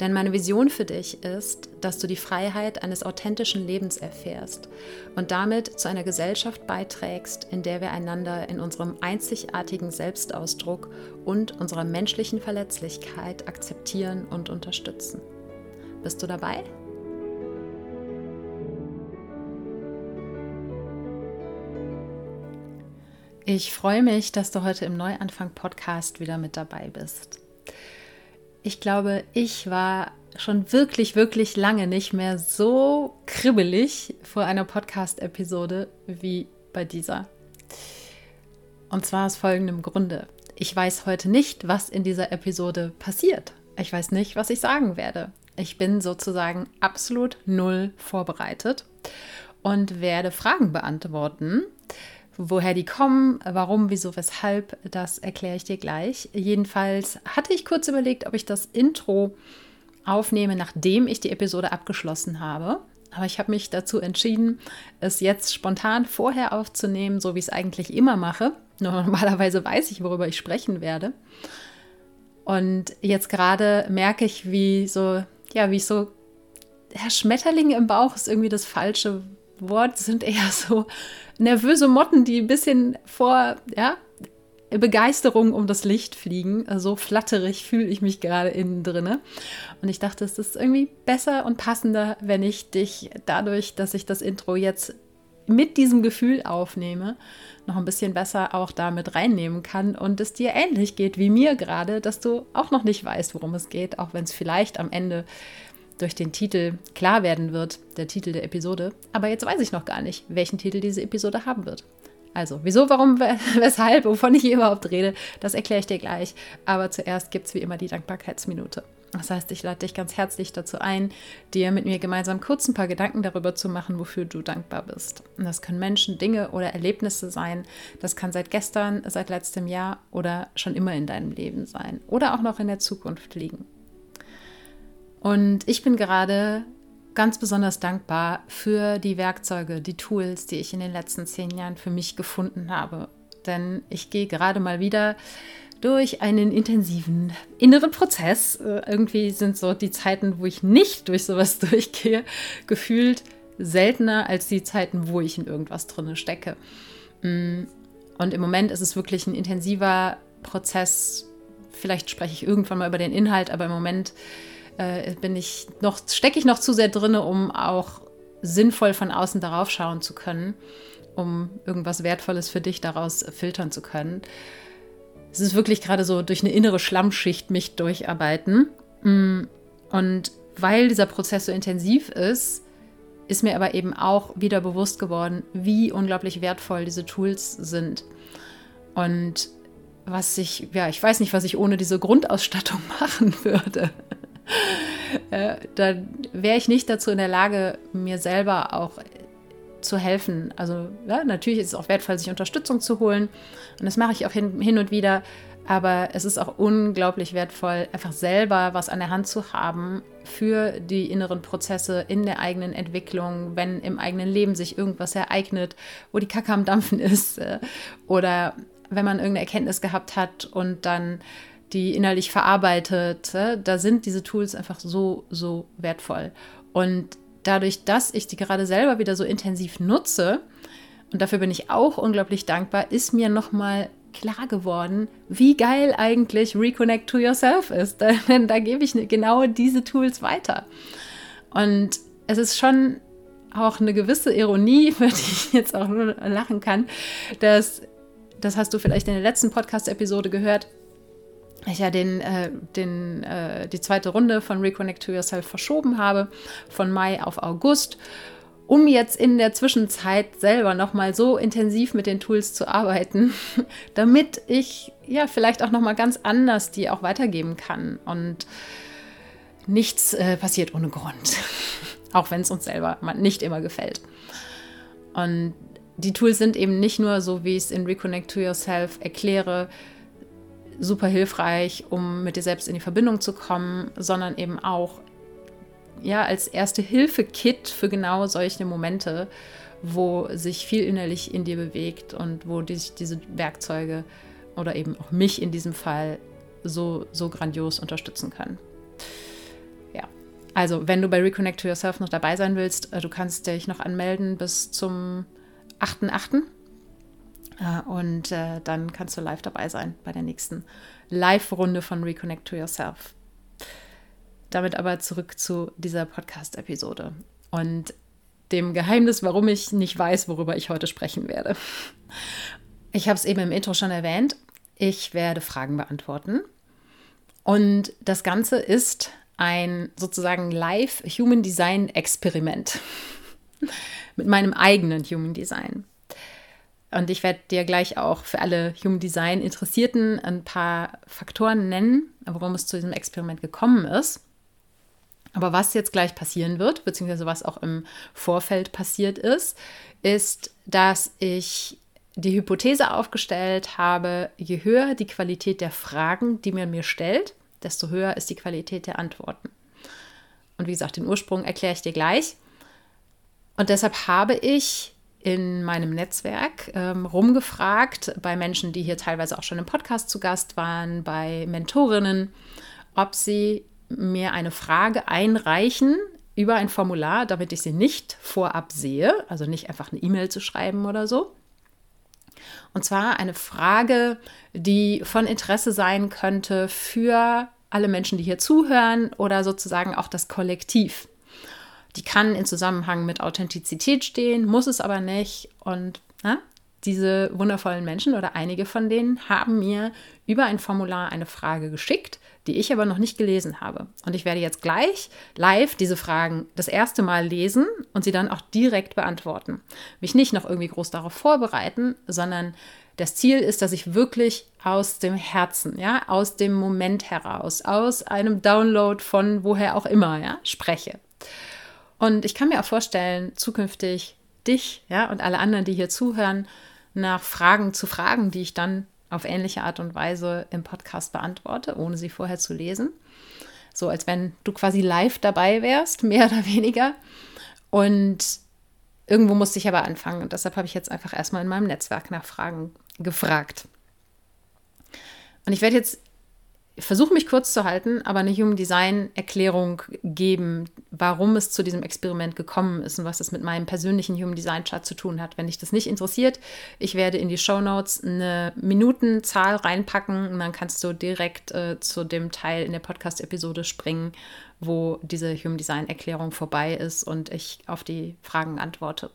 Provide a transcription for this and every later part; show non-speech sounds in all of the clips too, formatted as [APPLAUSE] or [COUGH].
Denn meine Vision für dich ist, dass du die Freiheit eines authentischen Lebens erfährst und damit zu einer Gesellschaft beiträgst, in der wir einander in unserem einzigartigen Selbstausdruck und unserer menschlichen Verletzlichkeit akzeptieren und unterstützen. Bist du dabei? Ich freue mich, dass du heute im Neuanfang Podcast wieder mit dabei bist ich glaube, ich war schon wirklich, wirklich lange nicht mehr so kribbelig vor einer Podcast-Episode wie bei dieser. Und zwar aus folgendem Grunde. Ich weiß heute nicht, was in dieser Episode passiert. Ich weiß nicht, was ich sagen werde. Ich bin sozusagen absolut null vorbereitet und werde Fragen beantworten, Woher die kommen, warum, wieso, weshalb, das erkläre ich dir gleich. Jedenfalls hatte ich kurz überlegt, ob ich das Intro aufnehme, nachdem ich die Episode abgeschlossen habe. Aber ich habe mich dazu entschieden, es jetzt spontan vorher aufzunehmen, so wie ich es eigentlich immer mache. Nur [LAUGHS] normalerweise weiß ich, worüber ich sprechen werde. Und jetzt gerade merke ich, wie so, ja, wie ich so, Herr Schmetterling im Bauch ist irgendwie das falsche Wort, sind eher so nervöse Motten, die ein bisschen vor ja, Begeisterung um das Licht fliegen. So flatterig fühle ich mich gerade innen drinne. Und ich dachte, es ist irgendwie besser und passender, wenn ich dich dadurch, dass ich das Intro jetzt mit diesem Gefühl aufnehme, noch ein bisschen besser auch damit reinnehmen kann und es dir ähnlich geht wie mir gerade, dass du auch noch nicht weißt, worum es geht, auch wenn es vielleicht am Ende durch den Titel klar werden wird, der Titel der Episode. Aber jetzt weiß ich noch gar nicht, welchen Titel diese Episode haben wird. Also, wieso, warum, [LAUGHS] weshalb, wovon ich hier überhaupt rede, das erkläre ich dir gleich. Aber zuerst gibt es wie immer die Dankbarkeitsminute. Das heißt, ich lade dich ganz herzlich dazu ein, dir mit mir gemeinsam kurz ein paar Gedanken darüber zu machen, wofür du dankbar bist. Und das können Menschen, Dinge oder Erlebnisse sein. Das kann seit gestern, seit letztem Jahr oder schon immer in deinem Leben sein. Oder auch noch in der Zukunft liegen. Und ich bin gerade ganz besonders dankbar für die Werkzeuge, die Tools, die ich in den letzten zehn Jahren für mich gefunden habe. Denn ich gehe gerade mal wieder durch einen intensiven inneren Prozess. Äh, irgendwie sind so die Zeiten, wo ich nicht durch sowas [LAUGHS] durchgehe, gefühlt seltener als die Zeiten, wo ich in irgendwas drin stecke. Mm, und im Moment ist es wirklich ein intensiver Prozess. Vielleicht spreche ich irgendwann mal über den Inhalt, aber im Moment äh, bin ich noch, stecke ich noch zu sehr drin, um auch sinnvoll von außen darauf schauen zu können, um irgendwas Wertvolles für dich daraus filtern zu können. Es ist wirklich gerade so durch eine innere Schlammschicht mich durcharbeiten. Mm, und weil dieser Prozess so intensiv ist, ist mir aber eben auch wieder bewusst geworden, wie unglaublich wertvoll diese Tools sind. Und was ich, ja, ich weiß nicht, was ich ohne diese Grundausstattung [LAUGHS] machen würde. Äh, dann wäre ich nicht dazu in der Lage, mir selber auch zu helfen. Also ja, natürlich ist es auch wertvoll, sich Unterstützung zu holen. Und das mache ich auch hin, hin und wieder. Aber es ist auch unglaublich wertvoll, einfach selber was an der Hand zu haben für die inneren Prozesse in der eigenen Entwicklung, wenn im eigenen Leben sich irgendwas ereignet, wo die Kacke am Dampfen ist äh, oder wenn man irgendeine Erkenntnis gehabt hat und dann die innerlich verarbeitet. Da sind diese Tools einfach so, so wertvoll. Und dadurch, dass ich die gerade selber wieder so intensiv nutze, und dafür bin ich auch unglaublich dankbar, ist mir nochmal klar geworden, wie geil eigentlich Reconnect to Yourself ist. [LAUGHS] Denn da gebe ich genau diese Tools weiter. Und es ist schon auch eine gewisse Ironie, [LAUGHS] über die ich jetzt auch nur lachen kann, dass, das hast du vielleicht in der letzten Podcast-Episode gehört, ich ja den, äh, den, äh, die zweite Runde von Reconnect to Yourself verschoben habe, von Mai auf August, um jetzt in der Zwischenzeit selber nochmal so intensiv mit den Tools zu arbeiten, [LAUGHS] damit ich ja vielleicht auch nochmal ganz anders die auch weitergeben kann. Und nichts äh, passiert ohne Grund, [LAUGHS] auch wenn es uns selber nicht immer gefällt. Und die Tools sind eben nicht nur so, wie ich es in Reconnect to Yourself erkläre, super hilfreich, um mit dir selbst in die Verbindung zu kommen, sondern eben auch ja als erste Hilfe-Kit für genau solche Momente, wo sich viel innerlich in dir bewegt und wo dich diese Werkzeuge oder eben auch mich in diesem Fall so, so grandios unterstützen können. Ja, also wenn du bei Reconnect to Yourself noch dabei sein willst, äh, du kannst dich noch anmelden bis zum 8.8. Äh, und äh, dann kannst du live dabei sein bei der nächsten Live-Runde von Reconnect to Yourself. Damit aber zurück zu dieser Podcast-Episode und dem Geheimnis, warum ich nicht weiß, worüber ich heute sprechen werde. Ich habe es eben im Intro schon erwähnt. Ich werde Fragen beantworten. Und das Ganze ist ein sozusagen Live Human Design Experiment [LAUGHS] mit meinem eigenen Human Design. Und ich werde dir gleich auch für alle Human Design Interessierten ein paar Faktoren nennen, warum es zu diesem Experiment gekommen ist. Aber was jetzt gleich passieren wird, beziehungsweise was auch im Vorfeld passiert ist, ist, dass ich die Hypothese aufgestellt habe, je höher die Qualität der Fragen, die man mir stellt, desto höher ist die Qualität der Antworten. Und wie gesagt, den Ursprung erkläre ich dir gleich. Und deshalb habe ich in meinem Netzwerk ähm, rumgefragt bei Menschen, die hier teilweise auch schon im Podcast zu Gast waren, bei Mentorinnen, ob sie mir eine Frage einreichen über ein Formular, damit ich sie nicht vorab sehe, also nicht einfach eine E-Mail zu schreiben oder so. Und zwar eine Frage, die von Interesse sein könnte für alle Menschen, die hier zuhören oder sozusagen auch das Kollektiv. Die kann in Zusammenhang mit Authentizität stehen, muss es aber nicht. Und na, diese wundervollen Menschen oder einige von denen haben mir über ein Formular eine Frage geschickt, die ich aber noch nicht gelesen habe. Und ich werde jetzt gleich live diese Fragen das erste Mal lesen und sie dann auch direkt beantworten. Mich nicht noch irgendwie groß darauf vorbereiten, sondern das Ziel ist, dass ich wirklich aus dem Herzen, ja, aus dem Moment heraus, aus einem Download von woher auch immer, ja, spreche. Und ich kann mir auch vorstellen, zukünftig dich ja, und alle anderen, die hier zuhören, nach Fragen zu fragen, die ich dann auf ähnliche Art und Weise im Podcast beantworte, ohne sie vorher zu lesen. So als wenn du quasi live dabei wärst, [LAUGHS] mehr oder weniger. Und irgendwo musste ich aber anfangen. Und deshalb habe ich jetzt einfach erstmal in meinem Netzwerk nach Fragen gefragt. Und ich werde jetzt versuche mich kurz zu halten, aber eine Human Design Erklärung geben, warum es zu diesem Experiment gekommen ist und was es mit meinem persönlichen Human Design Chart zu tun hat. Wenn dich das nicht interessiert, ich werde in die Show Notes eine Minutenzahl reinpacken und dann kannst du direkt äh, zu dem Teil in der Podcast-Episode springen, wo diese Human Design Erklärung vorbei ist und ich auf die Fragen antworte.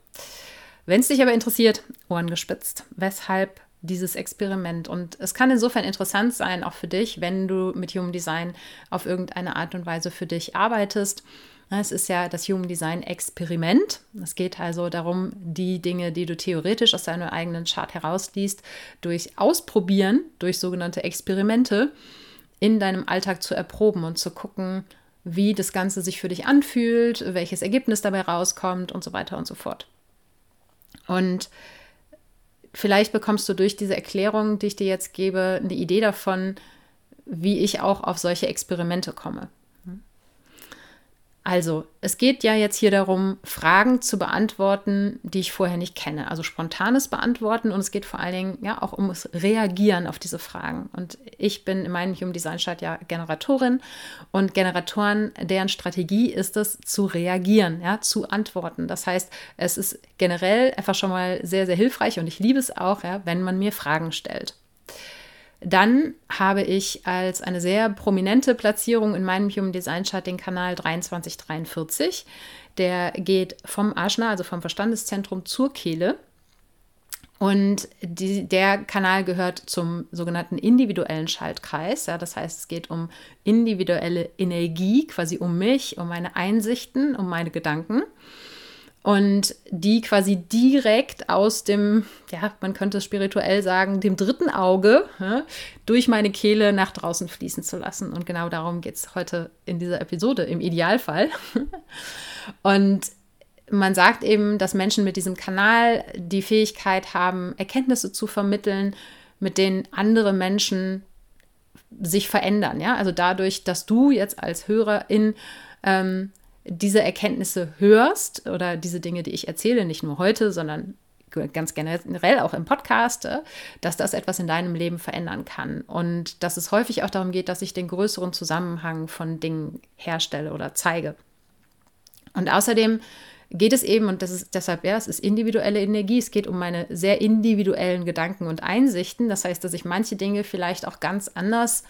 Wenn es dich aber interessiert, Ohren gespitzt. Weshalb dieses Experiment. Und es kann insofern interessant sein, auch für dich, wenn du mit Human Design auf irgendeine Art und Weise für dich arbeitest. Es ist ja das Human Design Experiment. Es geht also darum, die Dinge, die du theoretisch aus deinem eigenen Chart herausliest, durch Ausprobieren, durch sogenannte Experimente in deinem Alltag zu erproben und zu gucken, wie das Ganze sich für dich anfühlt, welches Ergebnis dabei rauskommt und so weiter und so fort. Und vielleicht bekommst du durch diese Erklärung, die ich dir jetzt gebe, eine Idee davon, wie ich auch auf solche Experimente komme. Also, es geht ja jetzt hier darum, Fragen zu beantworten, die ich vorher nicht kenne. Also spontanes Beantworten und es geht vor allen Dingen ja auch ums Reagieren auf diese Fragen. Und ich bin in meinem Human Design Chart ja Generatorin und Generatoren, deren Strategie ist es, zu reagieren, ja, zu antworten. Das heißt, es ist generell einfach schon mal sehr, sehr hilfreich und ich liebe es auch, ja, wenn man mir Fragen stellt. Dann habe ich als eine sehr prominente Platzierung in meinem Human Design Chart den Kanal 2343. Der geht vom Ajna, also vom Verstandeszentrum zur Kehle. Und die, der Kanal gehört zum sogenannten individuellen Schaltkreis. Ja, das heißt, es geht um individuelle Energie, quasi um mich, um meine Einsichten, um meine Gedanken. Und die quasi direkt aus dem, ja, man könnte es spirituell sagen, dem dritten Auge ja, durch meine Kehle nach draußen fließen zu lassen. Und genau darum geht es heute in dieser Episode, im Idealfall. [LAUGHS] Und man sagt eben, dass Menschen mit diesem Kanal die Fähigkeit haben, Erkenntnisse zu vermitteln, mit denen andere Menschen sich verändern. Ja? Also dadurch, dass du jetzt als Hörerin ähm, diese Erkenntnisse hörst oder diese Dinge, die ich erzähle, nicht nur heute, sondern ganz generell auch im Podcast, äh, dass das etwas in deinem Leben verändern kann. Und dass es häufig auch darum geht, dass ich den größeren Zusammenhang von Dingen herstelle oder zeige. Und außerdem geht es eben, und das ist deshalb, ja, es ist individuelle Energie, es geht um meine sehr individuellen Gedanken und Einsichten. Das heißt, dass ich manche Dinge vielleicht auch ganz anders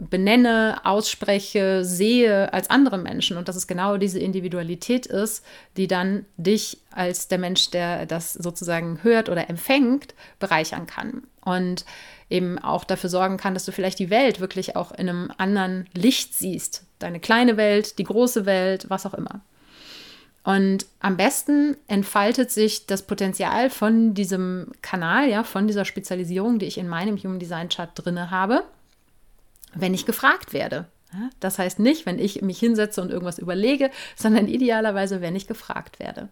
benenne, ausspreche, sehe als andere Menschen und dass es genau diese Individualität ist, die dann dich als der Mensch, der das sozusagen hört oder empfängt, bereichern kann und eben auch dafür sorgen kann, dass du vielleicht die Welt wirklich auch in einem anderen Licht siehst. Deine kleine Welt, die große Welt, was auch immer. Und am besten entfaltet sich das Potenzial von diesem Kanal, ja, von dieser Spezialisierung, die ich in meinem Human Design Chart drinne habe, wenn ich gefragt werde. Das heißt nicht, wenn ich mich hinsetze und irgendwas überlege, sondern idealerweise, wenn ich gefragt werde.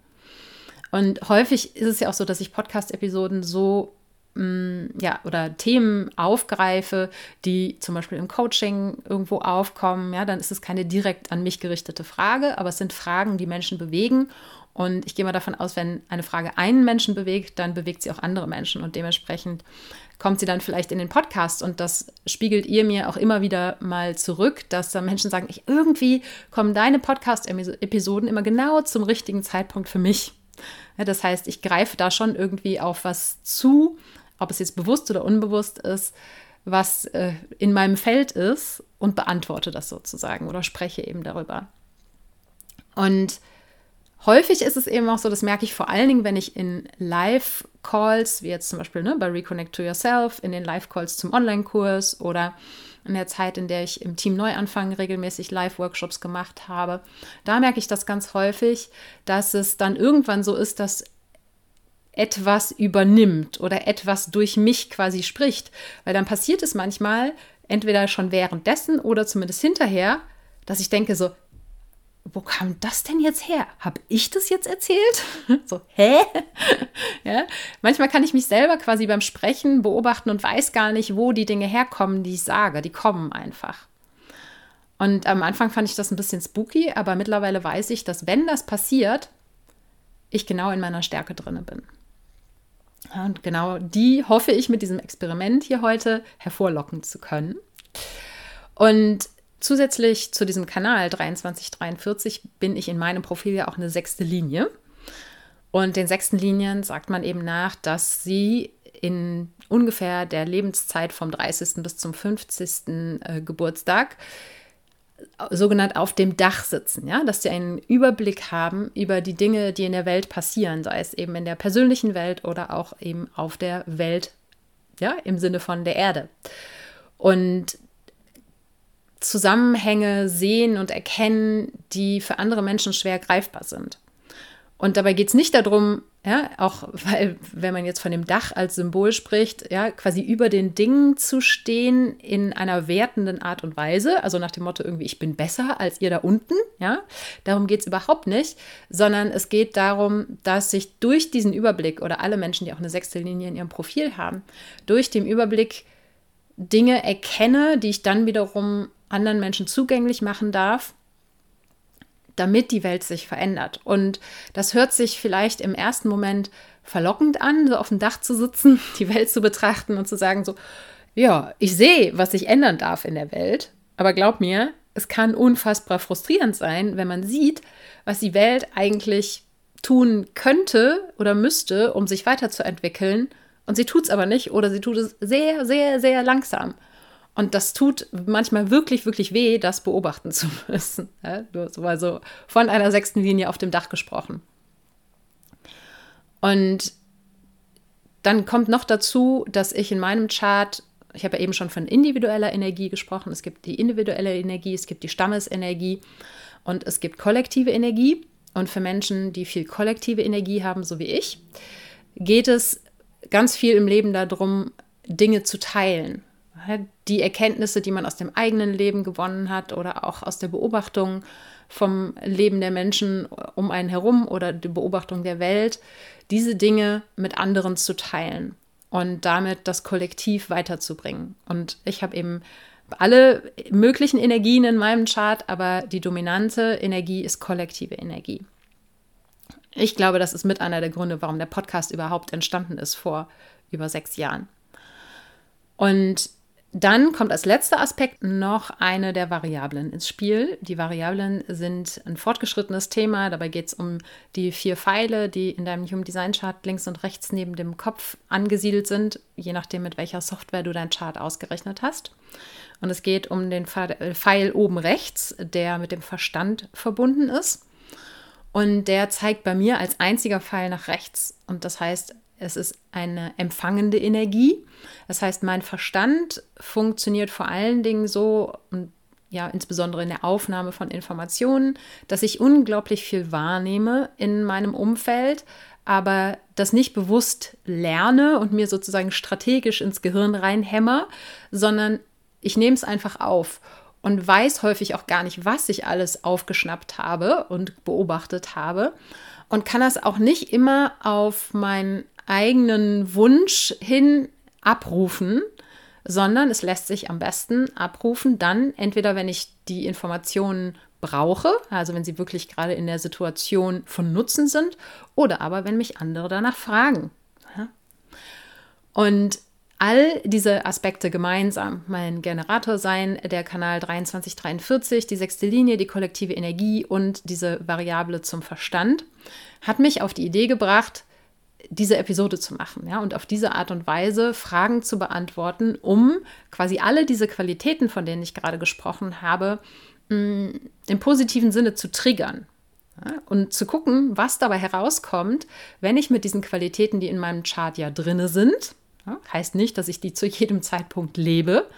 Und häufig ist es ja auch so, dass ich Podcast-Episoden so Mm, ja, oder Themen aufgreife, die zum Beispiel im Coaching irgendwo aufkommen, ja, dann ist es keine direkt an mich gerichtete Frage, aber es sind Fragen, die Menschen bewegen. Und ich gehe mal davon aus, wenn eine Frage einen Menschen bewegt, dann bewegt sie auch andere Menschen und dementsprechend kommt sie dann vielleicht in den Podcast und das spiegelt ihr mir auch immer wieder mal zurück, dass da Menschen sagen, ich, irgendwie kommen deine Podcast-Episoden immer genau zum richtigen Zeitpunkt für mich. Ja, das heißt, ich greife da schon irgendwie auf was zu, ob es jetzt bewusst oder unbewusst ist, was äh, in meinem Feld ist und beantworte das sozusagen oder spreche eben darüber. Und häufig ist es eben auch so, das merke ich vor allen Dingen, wenn ich in Live-Calls, wie jetzt zum Beispiel ne, bei Reconnect to Yourself, in den Live-Calls zum Online-Kurs oder in der Zeit, in der ich im Team Neuanfang regelmäßig Live-Workshops gemacht habe, da merke ich das ganz häufig, dass es dann irgendwann so ist, dass etwas übernimmt oder etwas durch mich quasi spricht. Weil dann passiert es manchmal, entweder schon währenddessen oder zumindest hinterher, dass ich denke so, wo kam das denn jetzt her? Habe ich das jetzt erzählt? [LAUGHS] so, hä? [LAUGHS] ja? Manchmal kann ich mich selber quasi beim Sprechen beobachten und weiß gar nicht, wo die Dinge herkommen, die ich sage. Die kommen einfach. Und am Anfang fand ich das ein bisschen spooky, aber mittlerweile weiß ich, dass wenn das passiert, ich genau in meiner Stärke drinne bin. Und genau die hoffe ich mit diesem Experiment hier heute hervorlocken zu können. Und zusätzlich zu diesem Kanal 2343 bin ich in meinem Profil ja auch eine sechste Linie. Und den sechsten Linien sagt man eben nach, dass sie in ungefähr der Lebenszeit vom 30. bis zum 50. Äh, Geburtstag sogenannt auf dem Dach sitzen, ja, dass sie einen Überblick haben über die Dinge, die in der Welt passieren, sei es eben in der persönlichen Welt oder auch eben auf der Welt, ja, im Sinne von der Erde. Und Zusammenhänge sehen und erkennen, die für andere Menschen schwer greifbar sind. Und dabei geht es nicht darum, ja, auch weil, wenn man jetzt von dem Dach als Symbol spricht, ja, quasi über den Dingen zu stehen in einer wertenden Art und Weise, also nach dem Motto irgendwie, ich bin besser als ihr da unten, ja, darum geht es überhaupt nicht, sondern es geht darum, dass sich durch diesen Überblick oder alle Menschen, die auch eine sechste Linie in ihrem Profil haben, durch den Überblick Dinge erkenne, die ich dann wiederum anderen Menschen zugänglich machen darf damit die Welt sich verändert. Und das hört sich vielleicht im ersten Moment verlockend an, so auf dem Dach zu sitzen, [LAUGHS] die Welt zu betrachten und zu sagen, so, ja, ich sehe, was sich ändern darf in der Welt, aber glaub mir, es kann unfassbar frustrierend sein, wenn man sieht, was die Welt eigentlich tun könnte oder müsste, um sich weiterzuentwickeln, und sie tut es aber nicht oder sie tut es sehr, sehr, sehr langsam. Und das tut manchmal wirklich, wirklich weh, das beobachten zu [LAUGHS] müssen. Ja, also von einer sechsten Linie auf dem Dach gesprochen. Und dann kommt noch dazu, dass ich in meinem Chart, ich habe ja eben schon von individueller Energie gesprochen, es gibt die individuelle Energie, es gibt die Stammesenergie und es gibt kollektive Energie. Und für Menschen, die viel kollektive Energie haben, so wie ich, geht es ganz viel im Leben darum, Dinge zu teilen. Die Erkenntnisse, die man aus dem eigenen Leben gewonnen hat oder auch aus der Beobachtung vom Leben der Menschen um einen herum oder die Beobachtung der Welt, diese Dinge mit anderen zu teilen und damit das Kollektiv weiterzubringen. Und ich habe eben alle möglichen Energien in meinem Chart, aber die dominante Energie ist kollektive Energie. Ich glaube, das ist mit einer der Gründe, warum der Podcast überhaupt entstanden ist vor über sechs Jahren. Und dann kommt als letzter Aspekt noch eine der Variablen ins Spiel. Die Variablen sind ein fortgeschrittenes Thema. Dabei geht es um die vier Pfeile, die in deinem Human Design Chart links und rechts neben dem Kopf angesiedelt sind, je nachdem, mit welcher Software du dein Chart ausgerechnet hast. Und es geht um den Pfeil oben rechts, der mit dem Verstand verbunden ist. Und der zeigt bei mir als einziger Pfeil nach rechts. Und das heißt, es ist eine empfangende Energie. Das heißt, mein Verstand funktioniert vor allen Dingen so, und ja, insbesondere in der Aufnahme von Informationen, dass ich unglaublich viel wahrnehme in meinem Umfeld, aber das nicht bewusst lerne und mir sozusagen strategisch ins Gehirn reinhämmer, sondern ich nehme es einfach auf und weiß häufig auch gar nicht, was ich alles aufgeschnappt habe und beobachtet habe und kann das auch nicht immer auf meinen eigenen Wunsch hin abrufen, sondern es lässt sich am besten abrufen dann entweder, wenn ich die Informationen brauche, also wenn sie wirklich gerade in der Situation von Nutzen sind, oder aber wenn mich andere danach fragen. Und all diese Aspekte gemeinsam, mein Generator sein, der Kanal 2343, die sechste Linie, die kollektive Energie und diese Variable zum Verstand, hat mich auf die Idee gebracht, diese Episode zu machen, ja, und auf diese Art und Weise Fragen zu beantworten, um quasi alle diese Qualitäten, von denen ich gerade gesprochen habe, mm, im positiven Sinne zu triggern. Ja, und zu gucken, was dabei herauskommt, wenn ich mit diesen Qualitäten, die in meinem Chart ja drinne sind, ja, heißt nicht, dass ich die zu jedem Zeitpunkt lebe,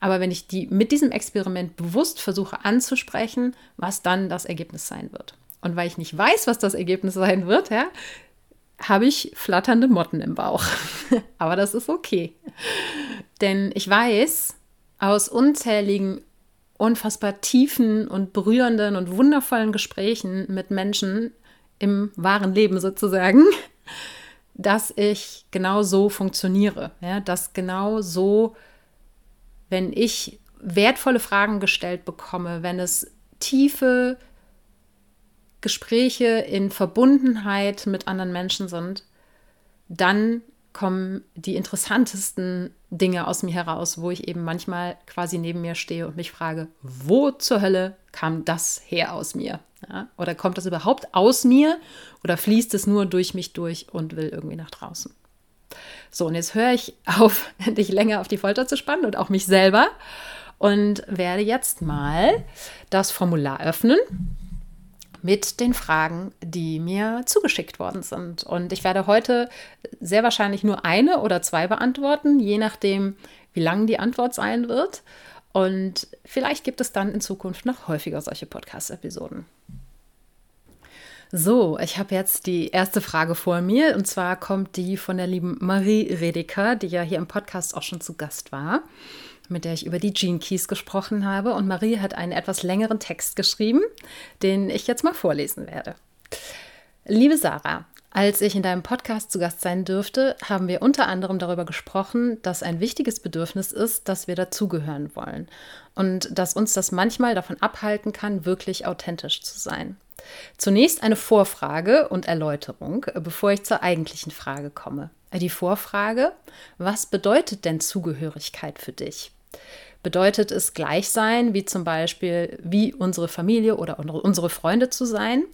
aber wenn ich die mit diesem Experiment bewusst versuche anzusprechen, was dann das Ergebnis sein wird. Und weil ich nicht weiß, was das Ergebnis sein wird, ja, habe ich flatternde Motten im Bauch. [LAUGHS] Aber das ist okay. Denn ich weiß aus unzähligen, unfassbar tiefen und berührenden und wundervollen Gesprächen mit Menschen im wahren Leben sozusagen, [LAUGHS] dass ich genau so funktioniere. Ja, dass genau so, wenn ich wertvolle Fragen gestellt bekomme, wenn es tiefe, Gespräche in Verbundenheit mit anderen Menschen sind, dann kommen die interessantesten Dinge aus mir heraus, wo ich eben manchmal quasi neben mir stehe und mich frage, wo zur Hölle kam das her aus mir? Ja? Oder kommt das überhaupt aus mir oder fließt es nur durch mich durch und will irgendwie nach draußen? So, und jetzt höre ich auf, [LAUGHS] dich länger auf die Folter zu spannen und auch mich selber und werde jetzt mal das Formular öffnen mit den Fragen, die mir zugeschickt worden sind. Und ich werde heute sehr wahrscheinlich nur eine oder zwei beantworten, je nachdem, wie lang die Antwort sein wird. Und vielleicht gibt es dann in Zukunft noch häufiger solche Podcast-Episoden. So, ich habe jetzt die erste Frage vor mir und zwar kommt die von der lieben Marie Redeker, die ja hier im Podcast auch schon zu Gast war mit der ich über die Gene Keys gesprochen habe. Und Marie hat einen etwas längeren Text geschrieben, den ich jetzt mal vorlesen werde. Liebe Sarah, als ich in deinem Podcast zu Gast sein dürfte, haben wir unter anderem darüber gesprochen, dass ein wichtiges Bedürfnis ist, dass wir dazugehören wollen und dass uns das manchmal davon abhalten kann, wirklich authentisch zu sein. Zunächst eine Vorfrage und Erläuterung, bevor ich zur eigentlichen Frage komme. Die Vorfrage, was bedeutet denn Zugehörigkeit für dich? Bedeutet es gleich sein, wie zum Beispiel wie unsere Familie oder unsere Freunde zu sein?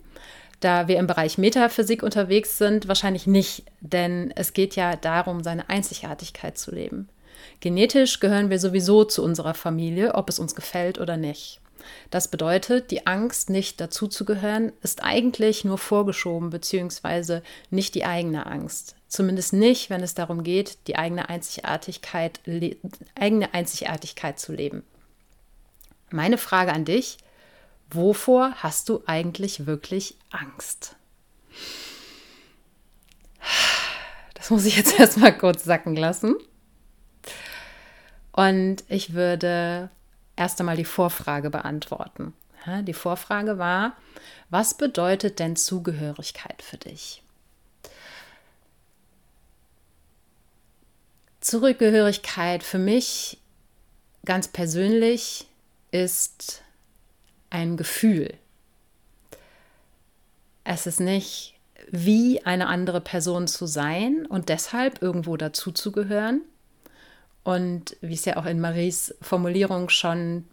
Da wir im Bereich Metaphysik unterwegs sind, wahrscheinlich nicht, denn es geht ja darum, seine Einzigartigkeit zu leben. Genetisch gehören wir sowieso zu unserer Familie, ob es uns gefällt oder nicht. Das bedeutet, die Angst, nicht dazuzugehören, ist eigentlich nur vorgeschoben, beziehungsweise nicht die eigene Angst. Zumindest nicht, wenn es darum geht, die eigene Einzigartigkeit, eigene Einzigartigkeit zu leben. Meine Frage an dich, wovor hast du eigentlich wirklich Angst? Das muss ich jetzt [LAUGHS] erstmal kurz sacken lassen. Und ich würde erst einmal die Vorfrage beantworten. Die Vorfrage war, was bedeutet denn Zugehörigkeit für dich? Zugehörigkeit für mich ganz persönlich ist ein Gefühl. Es ist nicht wie eine andere Person zu sein und deshalb irgendwo dazuzugehören, und wie es ja auch in Maries Formulierung schon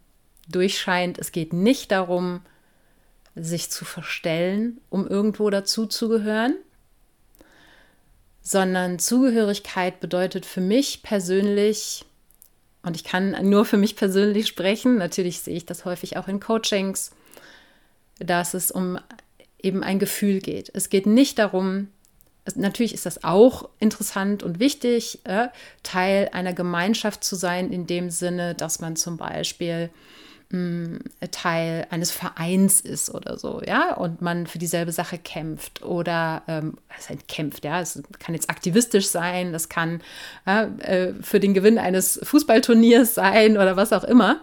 durchscheint, es geht nicht darum, sich zu verstellen, um irgendwo dazuzugehören, sondern Zugehörigkeit bedeutet für mich persönlich, und ich kann nur für mich persönlich sprechen, natürlich sehe ich das häufig auch in Coachings, dass es um eben ein Gefühl geht. Es geht nicht darum, natürlich ist das auch interessant und wichtig, äh, Teil einer Gemeinschaft zu sein, in dem Sinne, dass man zum Beispiel mh, mm, Teil eines Vereins ist oder so, ja, und man für dieselbe Sache kämpft oder ähm, es heißt kämpft, ja, es kann jetzt aktivistisch sein, das kann äh, für den Gewinn eines Fußballturniers sein oder was auch immer.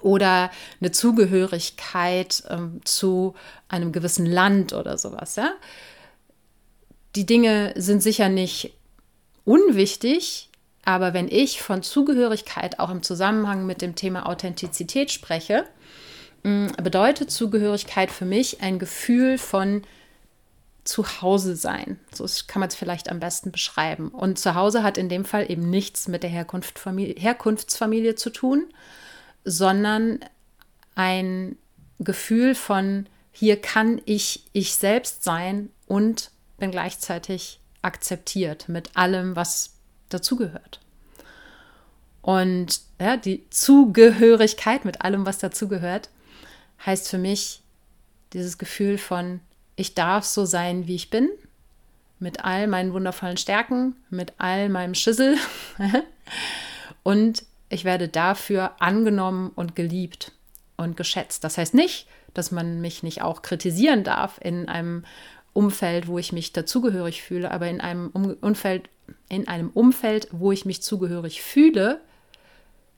Oder eine Zugehörigkeit ähm, zu einem gewissen Land oder sowas, ja? Die Dinge sind sicher nicht unwichtig, aber wenn ich von Zugehörigkeit auch im Zusammenhang mit dem Thema Authentizität spreche, mm, bedeutet Zugehörigkeit für mich ein Gefühl von Zuhause sein. So kann man es vielleicht am besten beschreiben. Und Zuhause hat in dem Fall eben nichts mit der Herkunftsfamilie zu tun, sondern ein Gefühl von, hier kann ich ich selbst sein und bin gleichzeitig akzeptiert mit allem, was dazugehört. Und ja, die Zugehörigkeit mit allem, was dazugehört, heißt für mich dieses Gefühl von, ich darf so sein, wie ich bin, mit all meinen wundervollen Stärken, mit all meinem Schissel. [LAUGHS] und ich werde dafür angenommen und geliebt und geschätzt. Das heißt nicht, dass man mich nicht auch kritisieren darf in einem Umfeld, wo ich mich dazugehörig fühle, aber in einem Umfeld, in einem Umfeld, wo ich mich zugehörig fühle,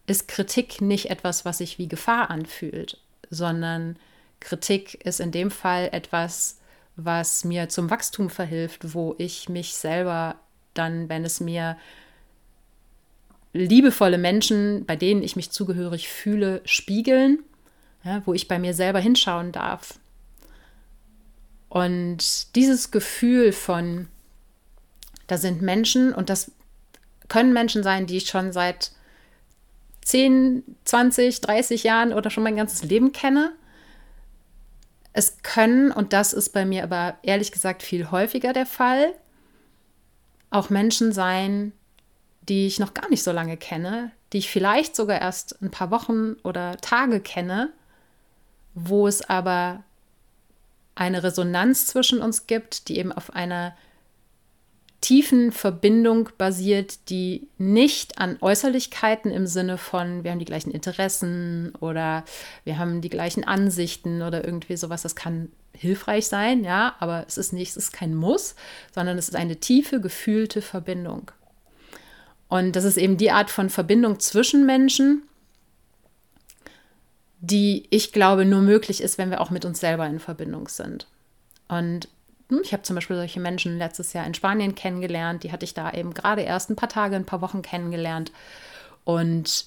ist Kritik nicht etwas, was sich wie Gefahr anfühlt, sondern Kritik ist in dem Fall etwas, was mir zum Wachstum verhilft, wo ich mich selber dann, wenn es mir liebevolle Menschen, bei denen ich mich zugehörig fühle, spiegeln, ja, wo ich bei mir selber hinschauen darf, und dieses Gefühl von, da sind Menschen und das können Menschen sein, die ich schon seit 10, 20, 30 Jahren oder schon mein ganzes Leben kenne. Es können, und das ist bei mir aber ehrlich gesagt viel häufiger der Fall, auch Menschen sein, die ich noch gar nicht so lange kenne, die ich vielleicht sogar erst ein paar Wochen oder Tage kenne, wo es aber eine Resonanz zwischen uns gibt, die eben auf einer tiefen Verbindung basiert, die nicht an Äußerlichkeiten im Sinne von, wir haben die gleichen Interessen oder wir haben die gleichen Ansichten oder irgendwie sowas, das kann hilfreich sein, ja, aber es ist nicht, es ist kein Muss, sondern es ist eine tiefe, gefühlte Verbindung. Und das ist eben die Art von Verbindung zwischen Menschen, die ich glaube nur möglich ist, wenn wir auch mit uns selber in Verbindung sind. Und hm, ich habe zum Beispiel solche Menschen letztes Jahr in Spanien kennengelernt, die hatte ich da eben gerade erst ein paar Tage, ein paar Wochen kennengelernt. Und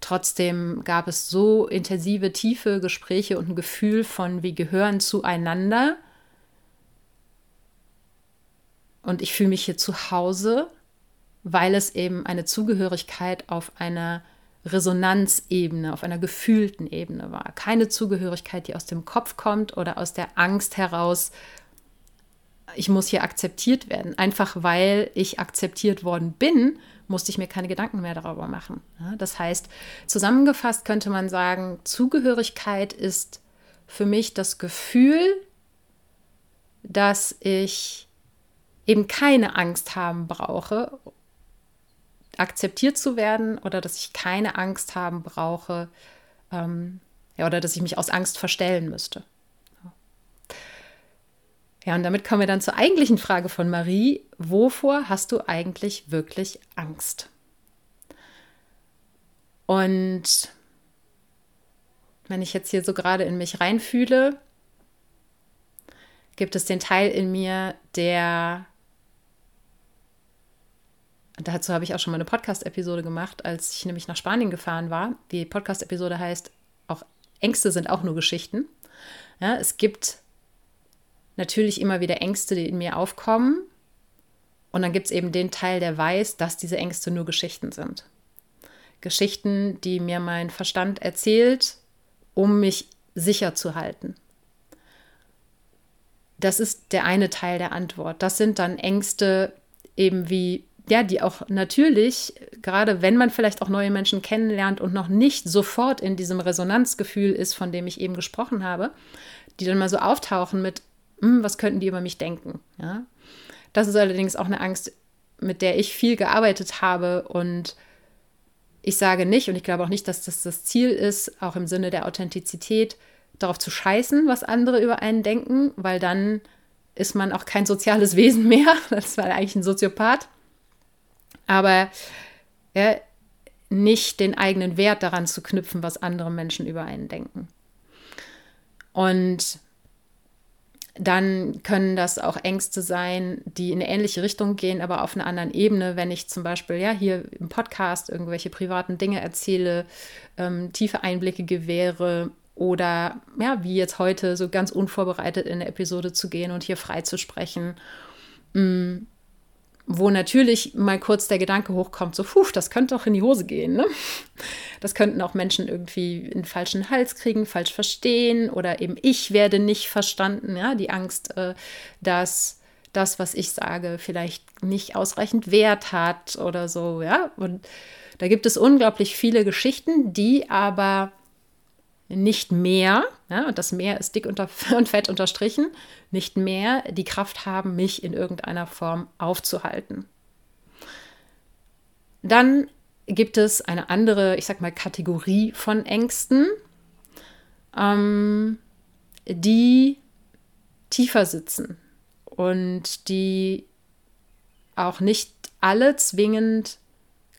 trotzdem gab es so intensive, tiefe Gespräche und ein Gefühl von, wir gehören zueinander. Und ich fühle mich hier zu Hause, weil es eben eine Zugehörigkeit auf einer Resonanzebene, auf einer gefühlten Ebene war. Keine Zugehörigkeit, die aus dem Kopf kommt oder aus der Angst heraus, ich muss hier akzeptiert werden. Einfach weil ich akzeptiert worden bin, musste ich mir keine Gedanken mehr darüber machen. Das heißt, zusammengefasst könnte man sagen, Zugehörigkeit ist für mich das Gefühl, dass ich eben keine Angst haben brauche, akzeptiert zu werden oder dass ich keine Angst haben brauche ähm, ja, oder dass ich mich aus Angst verstellen müsste. Ja, und damit kommen wir dann zur eigentlichen Frage von Marie. Wovor hast du eigentlich wirklich Angst? Und wenn ich jetzt hier so gerade in mich reinfühle, gibt es den Teil in mir, der dazu habe ich auch schon mal eine Podcast-Episode gemacht, als ich nämlich nach Spanien gefahren war. Die Podcast-Episode heißt auch Ängste sind auch nur Geschichten. Ja, es gibt natürlich immer wieder Ängste, die in mir aufkommen. Und dann gibt es eben den Teil, der weiß, dass diese Ängste nur Geschichten sind. Geschichten, die mir mein Verstand erzählt, um mich sicher zu halten. Das ist der eine Teil der Antwort. Das sind dann Ängste eben wie, ja, die auch natürlich, gerade wenn man vielleicht auch neue Menschen kennenlernt und noch nicht sofort in diesem Resonanzgefühl ist, von dem ich eben gesprochen habe, die dann mal so auftauchen mit, hm, was könnten die über mich denken? Ja? Das ist allerdings auch eine Angst, mit der ich viel gearbeitet habe und ich sage nicht, und ich glaube auch nicht, dass das das Ziel ist, auch im Sinne der Authentizität, darauf zu scheißen, was andere über einen denken, weil dann ist man auch kein soziales [LAUGHS] Wesen mehr. Das war eigentlich ein Soziopath. Aber ja, nicht den eigenen Wert daran zu knüpfen, was andere Menschen über einen denken. Und dann können das auch Ängste sein, die in eine ähnliche Richtung gehen, aber auf einer anderen Ebene. Wenn ich zum Beispiel ja hier im Podcast irgendwelche privaten Dinge erzähle, ähm, tiefe Einblicke gewähre oder ja, wie jetzt heute so ganz unvorbereitet in eine Episode zu gehen und hier frei zu sprechen. Mh, mm, wo natürlich mal kurz der Gedanke hochkommt, so, puh, das könnte doch in die Hose gehen. Ne? Das könnten auch Menschen irgendwie einen falschen Hals kriegen, falsch verstehen oder eben ich werde nicht verstanden. Ja? Die Angst, äh, dass das, was ich sage, vielleicht nicht ausreichend Wert hat oder so. Ja? Und da gibt es unglaublich viele Geschichten, die aber nicht mehr, ja, und das Mehr ist dick unter, [LAUGHS] und fett unterstrichen, nicht mehr die Kraft haben, mich in irgendeiner Form aufzuhalten. Dann gibt es eine andere, ich sag mal, Kategorie von Ängsten, ähm, die tiefer sitzen und die auch nicht alle zwingend,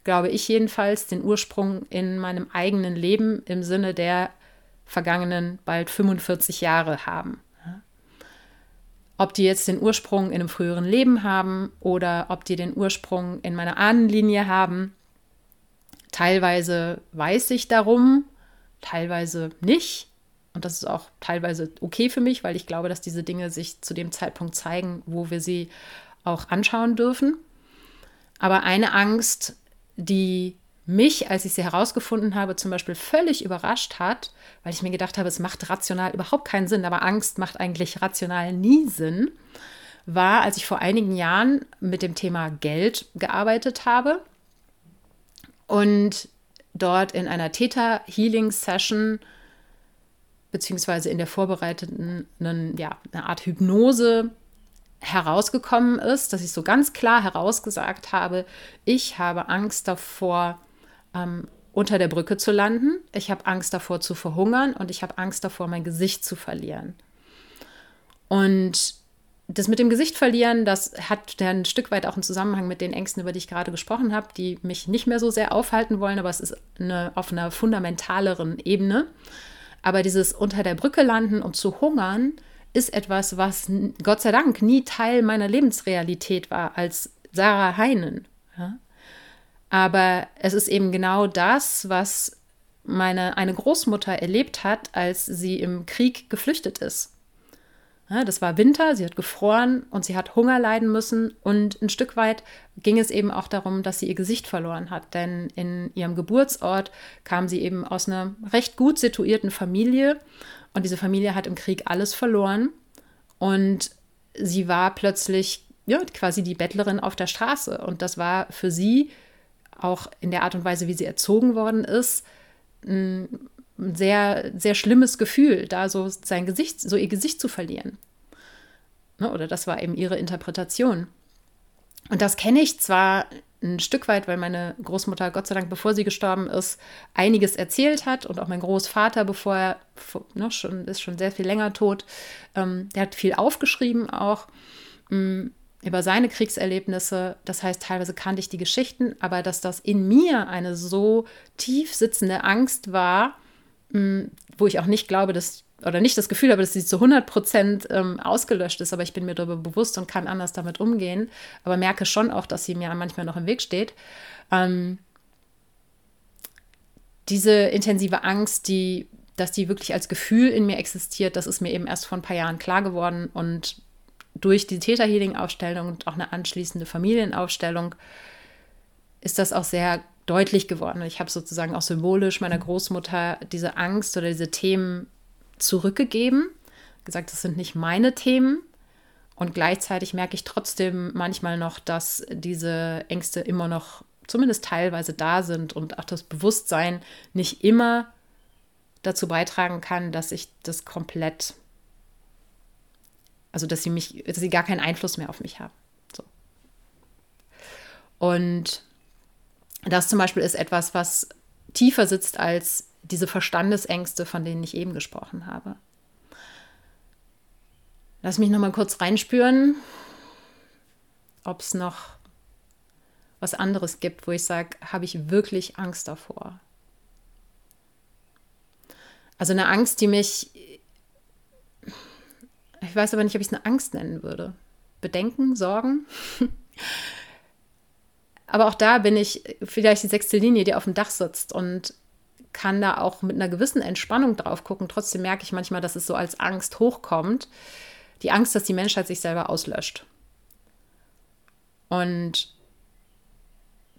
glaube ich jedenfalls, den Ursprung in meinem eigenen Leben im Sinne der vergangenen bald 45 Jahre haben. Ob die jetzt den Ursprung in einem früheren Leben haben oder ob die den Ursprung in meiner Ahnenlinie haben, teilweise weiß ich darum, teilweise nicht. Und das ist auch teilweise okay für mich, weil ich glaube, dass diese Dinge sich zu dem Zeitpunkt zeigen, wo wir sie auch anschauen dürfen. Aber eine Angst, die mich, als ich sie herausgefunden habe, zum Beispiel völlig überrascht hat, weil ich mir gedacht habe, es macht rational überhaupt keinen Sinn, aber Angst macht eigentlich rational nie Sinn, war, als ich vor einigen Jahren mit dem Thema Geld gearbeitet habe und dort in einer Theta Healing Session beziehungsweise in der vorbereiteten ja, eine Art Hypnose herausgekommen ist, dass ich so ganz klar herausgesagt habe, ich habe Angst davor, ähm, unter der Brücke zu landen. Ich habe Angst davor zu verhungern und ich habe Angst davor, mein Gesicht zu verlieren. Und das mit dem Gesicht verlieren, das hat dann ein Stück weit auch einen Zusammenhang mit den Ängsten, über die ich gerade gesprochen habe, die mich nicht mehr so sehr aufhalten wollen, aber es ist eine, auf einer fundamentaleren Ebene. Aber dieses unter der Brücke landen und zu hungern ist etwas, was Gott sei Dank nie Teil meiner Lebensrealität war als Sarah Heinen. Ja? Aber es ist eben genau das, was meine eine Großmutter erlebt hat, als sie im Krieg geflüchtet ist. Ja, das war Winter, sie hat gefroren und sie hat Hunger leiden müssen. Und ein Stück weit ging es eben auch darum, dass sie ihr Gesicht verloren hat. Denn in ihrem Geburtsort kam sie eben aus einer recht gut situierten Familie. Und diese Familie hat im Krieg alles verloren. Und sie war plötzlich ja, quasi die Bettlerin auf der Straße. Und das war für sie auch in der Art und Weise, wie sie erzogen worden ist, ein sehr, sehr schlimmes Gefühl, da so sein Gesicht, so ihr Gesicht zu verlieren. Ne, oder das war eben ihre Interpretation. Und das kenne ich zwar ein Stück weit, weil meine Großmutter, Gott sei Dank, bevor sie gestorben ist, einiges erzählt hat und auch mein Großvater, bevor er ne, schon ist schon sehr viel länger tot, ähm, der hat viel aufgeschrieben auch mm, über seine Kriegserlebnisse. Das heißt, teilweise kannte ich die Geschichten, aber dass das in mir eine so tief sitzende Angst war, mm, wo ich auch nicht glaube, dass oder nicht das Gefühl habe, dass sie zu 100 Prozent ähm, ausgelöscht ist, aber ich bin mir darüber bewusst und kann anders damit umgehen, aber merke schon auch, dass sie mir manchmal noch im Weg steht. Ähm, diese intensive Angst, die, dass die wirklich als Gefühl in mir existiert, das ist mir eben erst vor ein paar Jahren klar geworden und durch die Täter-Healing-Aufstellung und auch eine anschließende Familienaufstellung ist das auch sehr deutlich geworden. Ich habe sozusagen auch symbolisch meiner Großmutter diese Angst oder diese Themen zurückgegeben, gesagt, das sind nicht meine Themen. Und gleichzeitig merke ich trotzdem manchmal noch, dass diese Ängste immer noch zumindest teilweise da sind und auch das Bewusstsein nicht immer dazu beitragen kann, dass ich das komplett, also dass sie mich, dass sie gar keinen Einfluss mehr auf mich haben. So. Und das zum Beispiel ist etwas, was tiefer sitzt als diese Verstandesängste, von denen ich eben gesprochen habe. Lass mich noch mal kurz reinspüren, ob es noch was anderes gibt, wo ich sage, habe ich wirklich Angst davor. Also eine Angst, die mich, ich weiß aber nicht, ob ich es eine Angst nennen würde. Bedenken, Sorgen. [LAUGHS] aber auch da bin ich vielleicht die sechste Linie, die auf dem Dach sitzt und kann da auch mit einer gewissen Entspannung drauf gucken. Trotzdem merke ich manchmal, dass es so als Angst hochkommt. Die Angst, dass die Menschheit sich selber auslöscht. Und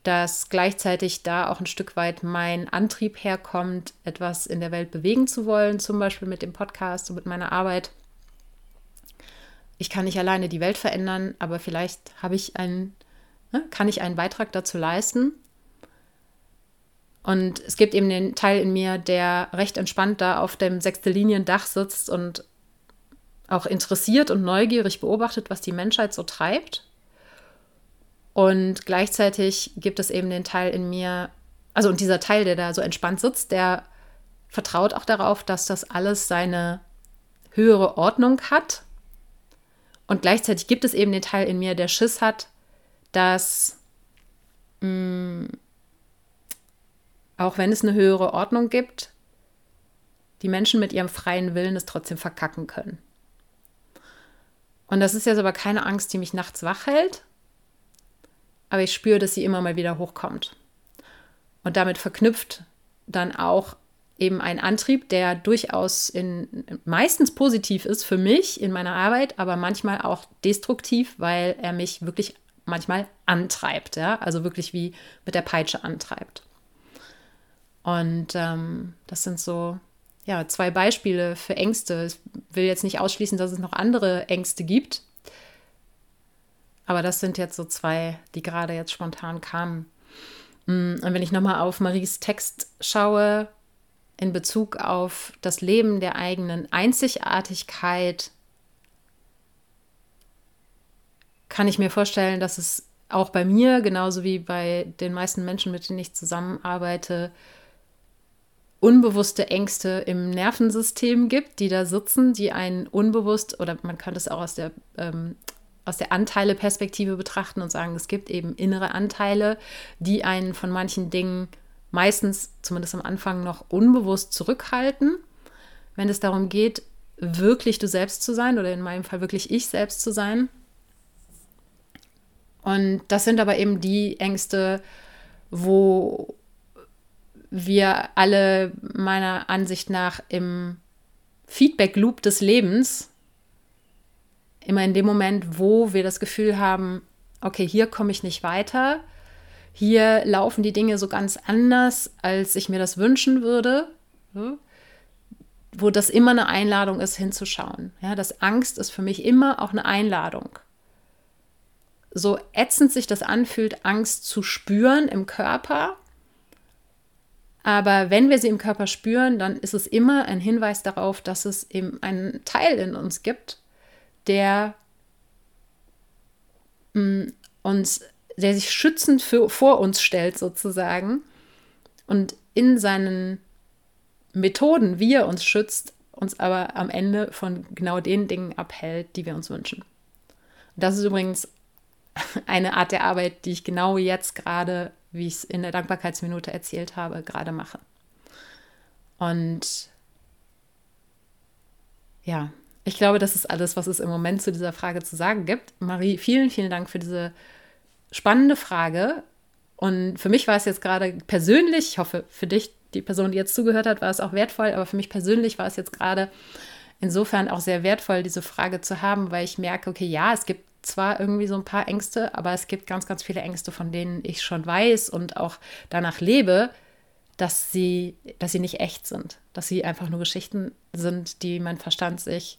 dass gleichzeitig da auch ein Stück weit mein Antrieb herkommt, etwas in der Welt bewegen zu wollen, zum Beispiel mit dem Podcast und mit meiner Arbeit. Ich kann nicht alleine die Welt verändern, aber vielleicht habe ich einen, ne, kann ich einen Beitrag dazu leisten. Und es gibt eben den Teil in mir, der recht entspannt da auf dem sechste Liniendach sitzt und auch interessiert und neugierig beobachtet, was die Menschheit so treibt. Und gleichzeitig gibt es eben den Teil in mir, also und dieser Teil, der da so entspannt sitzt, der vertraut auch darauf, dass das alles seine höhere Ordnung hat. Und gleichzeitig gibt es eben den Teil in mir, der Schiss hat, dass mh, mm, auch wenn es eine höhere Ordnung gibt, die Menschen mit ihrem freien Willen es trotzdem verkacken können. Und das ist jetzt aber keine Angst, die mich nachts wach hält, aber ich spüre, dass sie immer mal wieder hochkommt. Und damit verknüpft dann auch eben ein Antrieb, der durchaus in, meistens positiv ist für mich in meiner Arbeit, aber manchmal auch destruktiv, weil er mich wirklich manchmal antreibt, ja, also wirklich wie mit der Peitsche antreibt. Und ähm, das sind so ja, zwei Beispiele für Ängste. Ich will jetzt nicht ausschließen, dass es noch andere Ängste gibt. Aber das sind jetzt so zwei, die gerade jetzt spontan kamen. Mm, und wenn ich nochmal auf Maries Text schaue, in Bezug auf das Leben der eigenen Einzigartigkeit, kann ich mir vorstellen, dass es auch bei mir, genauso wie bei den meisten Menschen, mit denen ich zusammenarbeite, unbewusste Ängste im Nervensystem gibt, die da sitzen, die einen unbewusst, oder man kann das auch aus der, ähm, aus der Anteile-Perspektive betrachten und sagen, es gibt eben innere Anteile, die einen von manchen Dingen meistens, zumindest am Anfang, noch unbewusst zurückhalten, wenn es darum geht, wirklich du selbst zu sein oder in meinem Fall wirklich ich selbst zu sein. Und das sind aber eben die Ängste, wo wir alle meiner Ansicht nach im Feedback-Loop des Lebens immer in dem Moment, wo wir das Gefühl haben, okay, hier komme ich nicht weiter, hier laufen die Dinge so ganz anders, als ich mir das wünschen würde, wo das immer eine Einladung ist, hinzuschauen. Ja, das Angst ist für mich immer auch eine Einladung. So ätzend sich das anfühlt, Angst zu spüren im Körper. Aber wenn wir sie im Körper spüren, dann ist es immer ein Hinweis darauf, dass es eben einen Teil in uns gibt, der mm, uns, der sich schützend für, vor uns stellt, sozusagen, und in seinen Methoden, wie er uns schützt, uns aber am Ende von genau den Dingen abhält, die wir uns wünschen. das ist übrigens [LAUGHS] eine Art der Arbeit, die ich genau jetzt gerade, wie ich es in der Dankbarkeitsminute erzählt habe, gerade mache. Und ja, ich glaube, das ist alles, was es im Moment zu dieser Frage zu sagen gibt. Marie, vielen, vielen Dank für diese spannende Frage. Und für mich war es jetzt gerade persönlich, ich hoffe für dich die Person, die jetzt zugehört hat, war es auch wertvoll, aber für mich persönlich war es jetzt gerade insofern auch sehr wertvoll, diese Frage zu haben, weil ich merke, okay, ja, es gibt zwar irgendwie so ein paar Ängste, aber es gibt ganz, ganz viele Ängste, von denen ich schon weiß und auch danach lebe, dass sie, dass sie nicht echt sind, dass sie einfach nur Geschichten sind, die mein Verstand sich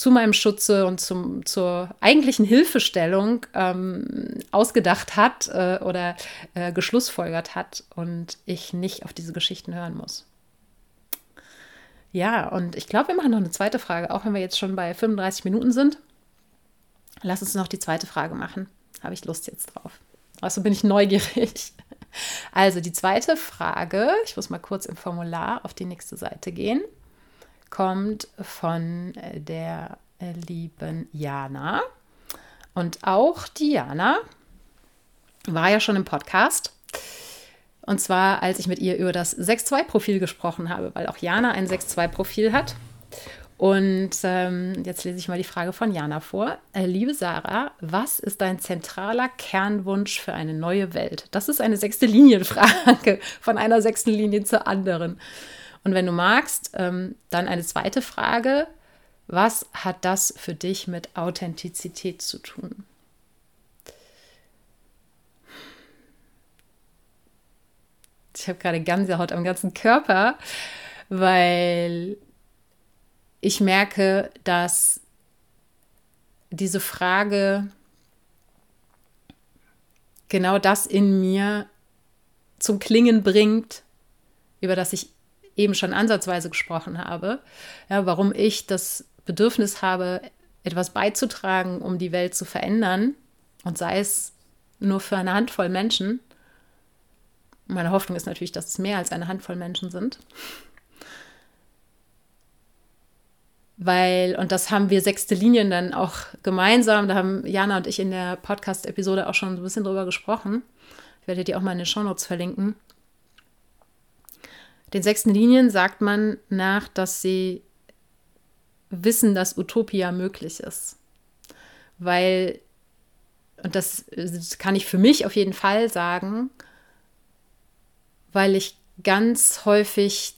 zu meinem Schutze und zum, zur eigentlichen Hilfestellung ähm, ausgedacht hat äh, oder äh, geschlussfolgert hat und ich nicht auf diese Geschichten hören muss. Ja, und ich glaube, wir machen noch eine zweite Frage, auch wenn wir jetzt schon bei 35 Minuten sind. Lass uns noch die zweite Frage machen. Habe ich Lust jetzt drauf. Also bin ich neugierig. [LAUGHS] Also die zweite Frage, ich muss mal kurz im Formular auf die nächste Seite gehen kommt von äh, der äh, lieben Jana. Und auch Diana war ja schon im Podcast. Und zwar, als ich mit ihr über das 6.2-Profil gesprochen habe, weil auch Jana ein 6.2-Profil hat. Und ähm, jetzt lese ich mal die Frage von Jana vor. Äh, liebe Sarah, was ist dein zentraler Kernwunsch für eine neue Welt? Das ist eine sechste Linienfrage [LAUGHS] von einer sechsten Linie zur anderen. Und wenn du magst, ähm, dann eine zweite Frage. Was hat das für dich mit Authentizität zu tun? Ich habe gerade Gänsehaut am ganzen Körper, weil ich merke, dass diese Frage genau das in mir zum Klingen bringt, über das ich eben schon ansatzweise gesprochen habe, ja, warum ich das Bedürfnis habe, etwas beizutragen, um die Welt zu verändern, und sei es nur für eine Handvoll Menschen. Meine Hoffnung ist natürlich, dass es mehr als eine Handvoll Menschen sind. Weil, und das haben wir sechste Linien dann auch gemeinsam, da haben Jana und ich in der Podcast-Episode auch schon ein bisschen drüber gesprochen. Ich werde die auch mal in den Shownotes verlinken. Den sechsten Linien sagt man nach, dass sie wissen, dass Utopia möglich ist. Weil, und das, das kann ich für mich auf jeden Fall sagen, weil ich ganz häufig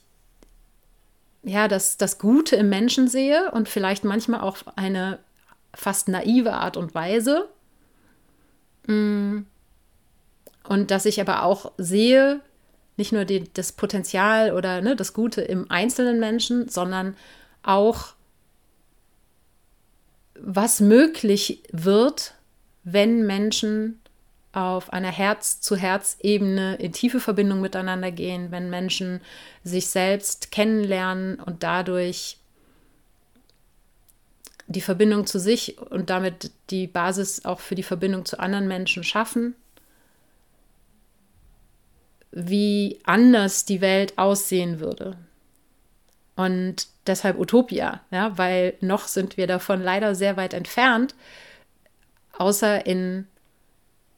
ja, das, das Gute im Menschen sehe und vielleicht manchmal auch eine fast naive Art und Weise. Mm. Und dass ich aber auch sehe, nicht nur die, das Potenzial oder ne, das Gute im einzelnen Menschen, sondern auch, was möglich wird, wenn Menschen auf einer Herz-zu-Herz-Ebene in tiefe Verbindung miteinander gehen, wenn Menschen sich selbst kennenlernen und dadurch die Verbindung zu sich und damit die Basis auch für die Verbindung zu anderen Menschen schaffen wie anders die Welt aussehen würde. Und deshalb Utopia, ja, weil noch sind wir davon leider sehr weit entfernt, außer in,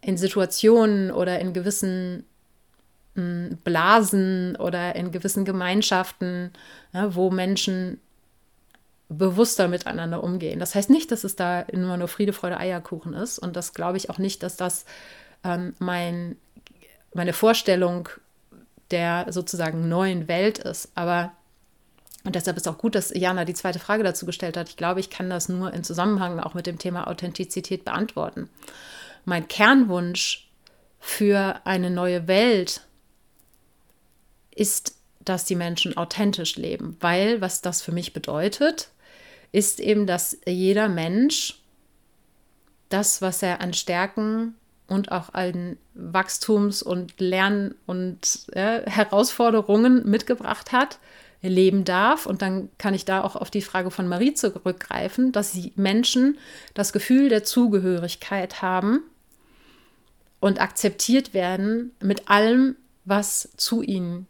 in Situationen oder in gewissen hm, Blasen oder in gewissen Gemeinschaften, ja, wo Menschen bewusster miteinander umgehen. Das heißt nicht, dass es da immer nur Friede, Freude, Eierkuchen ist. Und das glaube ich auch nicht, dass das ähm, mein meine Vorstellung der sozusagen neuen Welt ist. Aber und deshalb ist auch gut, dass Jana die zweite Frage dazu gestellt hat. Ich glaube, ich kann das nur in Zusammenhang auch mit dem Thema Authentizität beantworten. Mein Kernwunsch für eine neue Welt ist dass die Menschen authentisch leben, weil was das für mich bedeutet, ist eben, dass jeder Mensch das, was er an Stärken und auch an Wachstums- und Lern- und äh, Herausforderungen mitgebracht hat, leben darf. Und dann kann ich da auch auf die Frage von Marie zurückgreifen, dass die Menschen das Gefühl der Zugehörigkeit haben und akzeptiert werden mit allem, was zu ihnen,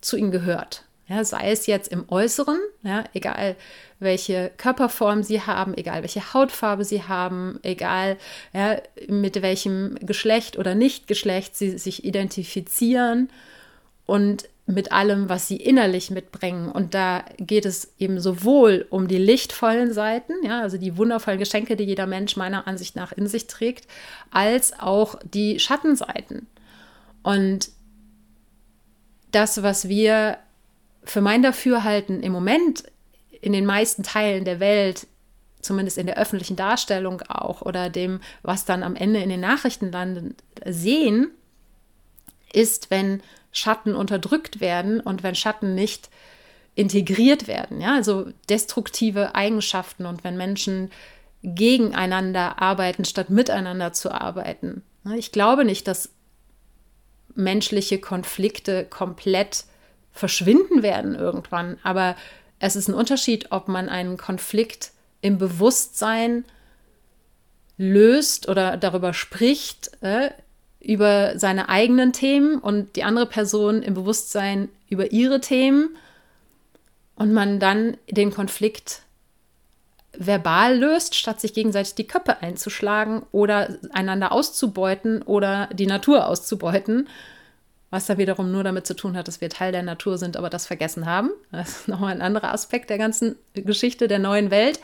zu ihnen gehört. Ja, sei es jetzt im Äußeren, ja, egal welche Körperform sie haben, egal welche Hautfarbe sie haben, egal ja, mit welchem Geschlecht oder Nicht-Geschlecht sie sich identifizieren und mit allem, was sie innerlich mitbringen. Und da geht es eben sowohl um die lichtvollen Seiten, ja, also die wundervollen Geschenke, die jeder Mensch meiner Ansicht nach in sich trägt, als auch die Schattenseiten. Und das, was wir für mein Dafürhalten im Moment in den meisten Teilen der Welt, zumindest in der öffentlichen Darstellung auch, oder dem, was dann am Ende in den Nachrichten landet, sehen, ist, wenn Schatten unterdrückt werden und wenn Schatten nicht integriert werden, ja, also destruktive Eigenschaften und wenn Menschen gegeneinander arbeiten, statt miteinander zu arbeiten. Ich glaube nicht, dass menschliche Konflikte komplett verschwinden werden irgendwann, aber es ist ein Unterschied, ob man einen Konflikt im Bewusstsein löst oder darüber spricht, äh, über seine eigenen Themen und die andere Person im Bewusstsein über ihre Themen und man dann den Konflikt verbal löst, statt sich gegenseitig die Köpfe einzuschlagen oder einander auszubeuten oder die Natur auszubeuten was da wiederum nur damit zu tun hat, dass wir Teil der Natur sind, aber das vergessen haben. Das ist nochmal ein anderer Aspekt der ganzen Geschichte der neuen Welt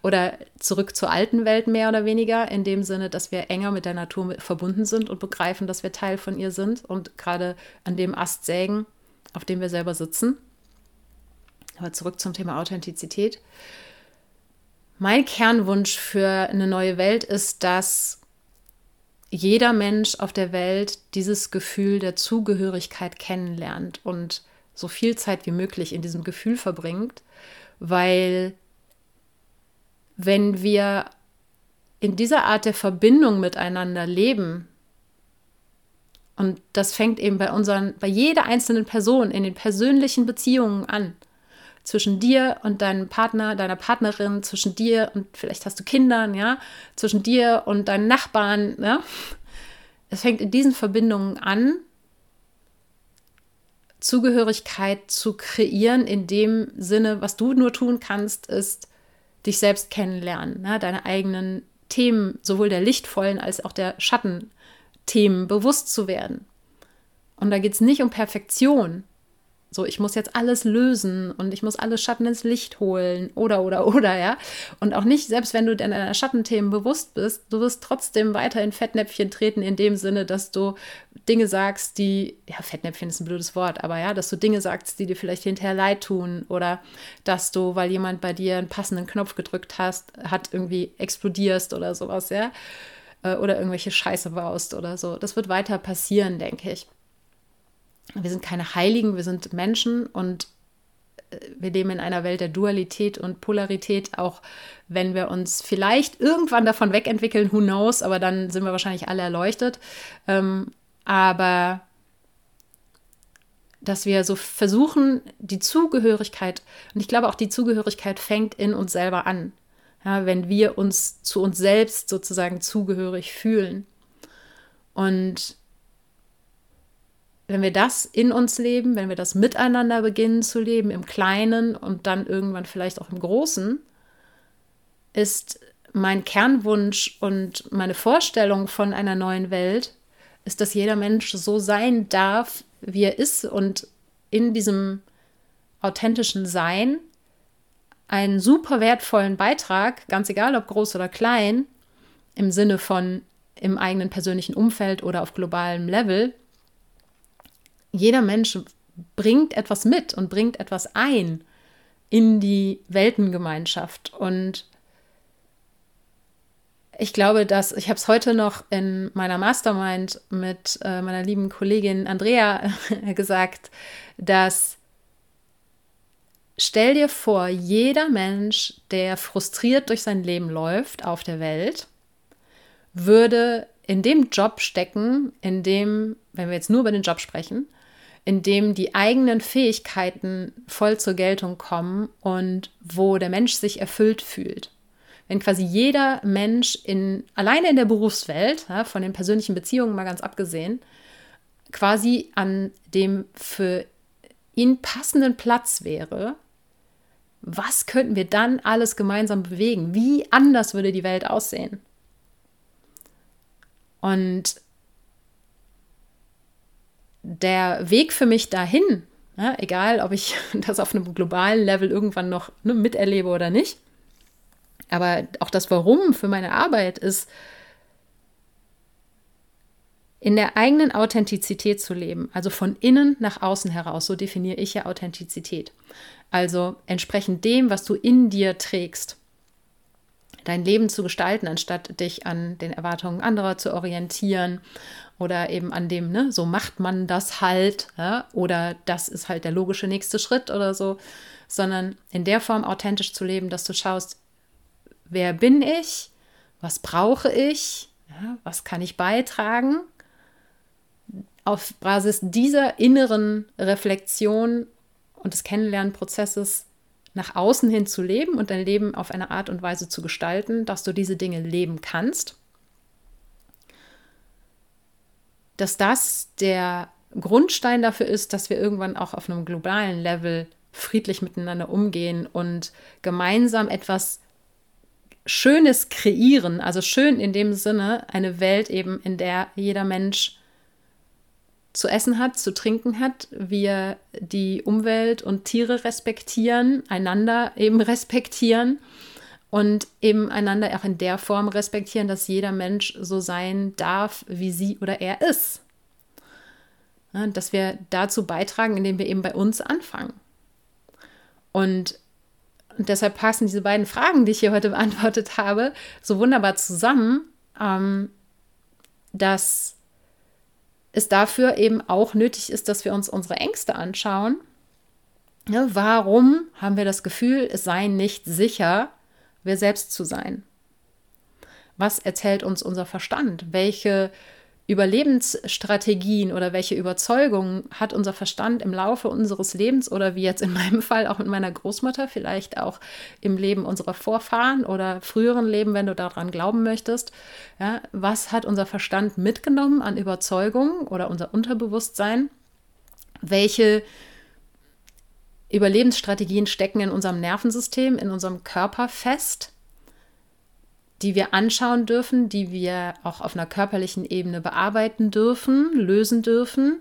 oder zurück zur alten Welt mehr oder weniger, in dem Sinne, dass wir enger mit der Natur verbunden sind und begreifen, dass wir Teil von ihr sind und gerade an dem Ast sägen, auf dem wir selber sitzen. Aber zurück zum Thema Authentizität. Mein Kernwunsch für eine neue Welt ist, dass jeder Mensch auf der Welt dieses Gefühl der Zugehörigkeit kennenlernt und so viel Zeit wie möglich in diesem Gefühl verbringt, weil wenn wir in dieser Art der Verbindung miteinander leben, und das fängt eben bei unseren, bei jeder einzelnen Person in den persönlichen Beziehungen an, zwischen dir und deinem Partner, deiner Partnerin, zwischen dir und vielleicht hast du Kindern, ja, zwischen dir und deinen Nachbarn, ja. Es fängt in diesen Verbindungen an, Zugehörigkeit zu kreieren, in dem Sinne, was du nur tun kannst, ist dich selbst kennenlernen, ne? deine eigenen Themen, sowohl der lichtvollen als auch der Schattenthemen bewusst zu werden. Und da geht es nicht um Perfektion, so, ich muss jetzt alles lösen und ich muss alle Schatten ins Licht holen oder, oder, oder, ja. Und auch nicht, selbst wenn du deiner Schattenthemen bewusst bist, du wirst trotzdem weiter in Fettnäpfchen treten, in dem Sinne, dass du Dinge sagst, die, ja, Fettnäpfchen ist ein blödes Wort, aber ja, dass du Dinge sagst, die dir vielleicht hinterher leid tun oder dass du, weil jemand bei dir einen passenden Knopf gedrückt hast, hat, irgendwie explodierst oder sowas, ja. Äh, oder irgendwelche Scheiße baust oder so. Das wird weiter passieren, denke ich wir sind keine Heiligen, wir sind Menschen und äh, wir leben in einer Welt der Dualität und Polarität, auch wenn wir uns vielleicht irgendwann davon wegentwickeln, who knows, aber dann sind wir wahrscheinlich alle erleuchtet. Ähm, aber dass wir so versuchen, die Zugehörigkeit, und ich glaube auch die Zugehörigkeit fängt in uns selber an, ja, wenn wir uns zu uns selbst sozusagen zugehörig fühlen. Und wenn wir das in uns leben, wenn wir das miteinander beginnen zu leben, im Kleinen und dann irgendwann vielleicht auch im Großen, ist mein Kernwunsch und meine Vorstellung von einer neuen Welt, ist, dass jeder Mensch so sein darf, wie er ist und in diesem authentischen Sein einen super wertvollen Beitrag, ganz egal ob groß oder klein, im Sinne von im eigenen persönlichen Umfeld oder auf globalem Level, jeder Mensch bringt etwas mit und bringt etwas ein in die Weltengemeinschaft. Und ich glaube, dass ich habe es heute noch in meiner Mastermind mit äh, meiner lieben Kollegin Andrea [LAUGHS] gesagt, dass stell dir vor, jeder Mensch, der frustriert durch sein Leben läuft auf der Welt, würde in dem Job stecken, in dem, wenn wir jetzt nur über den Job sprechen, in dem die eigenen Fähigkeiten voll zur Geltung kommen und wo der Mensch sich erfüllt fühlt. Wenn quasi jeder Mensch in, alleine in der Berufswelt, ja, von den persönlichen Beziehungen mal ganz abgesehen, quasi an dem für ihn passenden Platz wäre, was könnten wir dann alles gemeinsam bewegen? Wie anders würde die Welt aussehen? Und der Weg für mich dahin, ja, egal ob ich [LAUGHS] das auf einem globalen Level irgendwann noch ne, miterlebe oder nicht, aber auch das Warum für meine Arbeit ist, in der eigenen Authentizität zu leben, also von innen nach außen heraus, so definiere ich ja Authentizität. Also entsprechend dem, was du in dir trägst, dein Leben zu gestalten, anstatt dich an den Erwartungen anderer zu orientieren oder eben an dem, ne, so macht man das halt, ja, oder das ist halt der logische nächste Schritt oder so, sondern in der Form authentisch zu leben, dass du schaust, wer bin ich, was brauche ich, ja, was kann ich beitragen. Auf Basis dieser inneren Reflexion und des Kennenlernprozesses nach außen hin zu leben und dein Leben auf eine Art und Weise zu gestalten, dass du diese Dinge leben kannst dass das der Grundstein dafür ist, dass wir irgendwann auch auf einem globalen Level friedlich miteinander umgehen und gemeinsam etwas Schönes kreieren. Also schön in dem Sinne eine Welt eben, in der jeder Mensch zu essen hat, zu trinken hat, wir die Umwelt und Tiere respektieren, einander eben [LAUGHS] respektieren und eben einander auch in der Form respektieren, dass jeder Mensch so sein darf, wie sie oder er ist. Dass wir dazu beitragen, indem wir eben bei uns anfangen. Und, und deshalb passen diese beiden Fragen, die ich hier heute beantwortet habe, so wunderbar zusammen, ähm, dass es dafür eben auch nötig ist, dass wir uns unsere Ängste anschauen. Ja, warum haben wir das Gefühl, es sei nicht sicher, wir selbst zu sein? Was erzählt uns unser Verstand? Welche Überlebensstrategien oder welche Überzeugungen hat unser Verstand im Laufe unseres Lebens oder wie jetzt in [LAUGHS] meinem Fall auch mit meiner Großmutter, vielleicht auch im Leben unserer Vorfahren oder früheren Leben, wenn du daran glauben möchtest. Ja, was hat unser Verstand mitgenommen an Überzeugungen oder unser Unterbewusstsein? Welche Überlebensstrategien stecken in unserem Nervensystem, in unserem Körper fest, die wir anschauen dürfen, die wir auch auf einer körperlichen Ebene bearbeiten dürfen, lösen dürfen,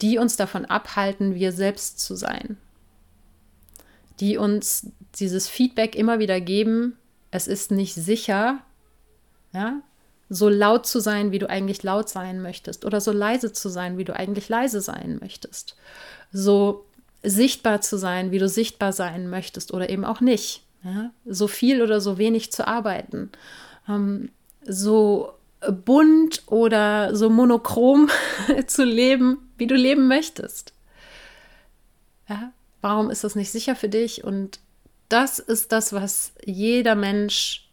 die uns davon abhalten, wir selbst zu sein, die uns dieses Feedback immer wieder geben, es ist nicht sicher, ja, so laut zu sein, wie du eigentlich laut sein möchtest, oder so leise zu sein, wie du eigentlich leise sein möchtest, so sichtbar zu sein, wie du sichtbar sein möchtest oder eben auch nicht. Ja? So viel oder so wenig zu arbeiten. Ähm, so bunt oder so monochrom [LAUGHS] zu leben, wie du leben möchtest. Ja? Warum ist das nicht sicher für dich? Und das ist das, was jeder Mensch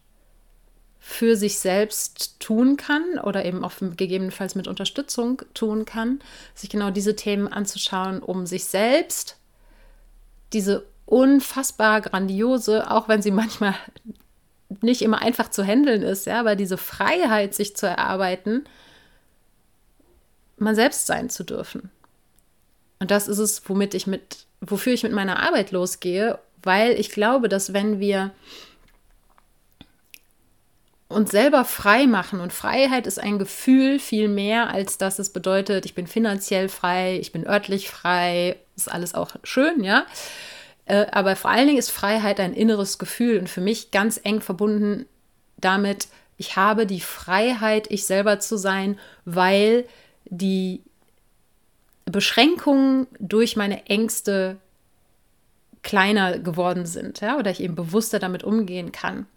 für sich selbst tun kann oder eben auch gegebenenfalls mit Unterstützung tun kann, sich genau diese Themen anzuschauen, um sich selbst diese unfassbar grandiose, auch wenn sie [LAUGHS] manchmal nicht immer einfach zu handeln ist, ja, aber diese Freiheit, sich zu erarbeiten, man selbst sein zu dürfen. Und das ist es, womit ich mit, wofür ich mit meiner Arbeit losgehe, weil ich glaube, dass wenn wir uns selber frei machen und Freiheit ist ein Gefühl viel mehr, als dass es bedeutet, ich bin finanziell frei, ich bin örtlich frei, ist alles auch schön, ja. Äh, aber vor allen Dingen ist Freiheit ein inneres Gefühl und für mich ganz eng verbunden damit, ich habe die Freiheit, ich selber zu sein, weil die Beschränkungen durch meine Ängste kleiner geworden sind, ja, oder ich eben bewusster damit umgehen kann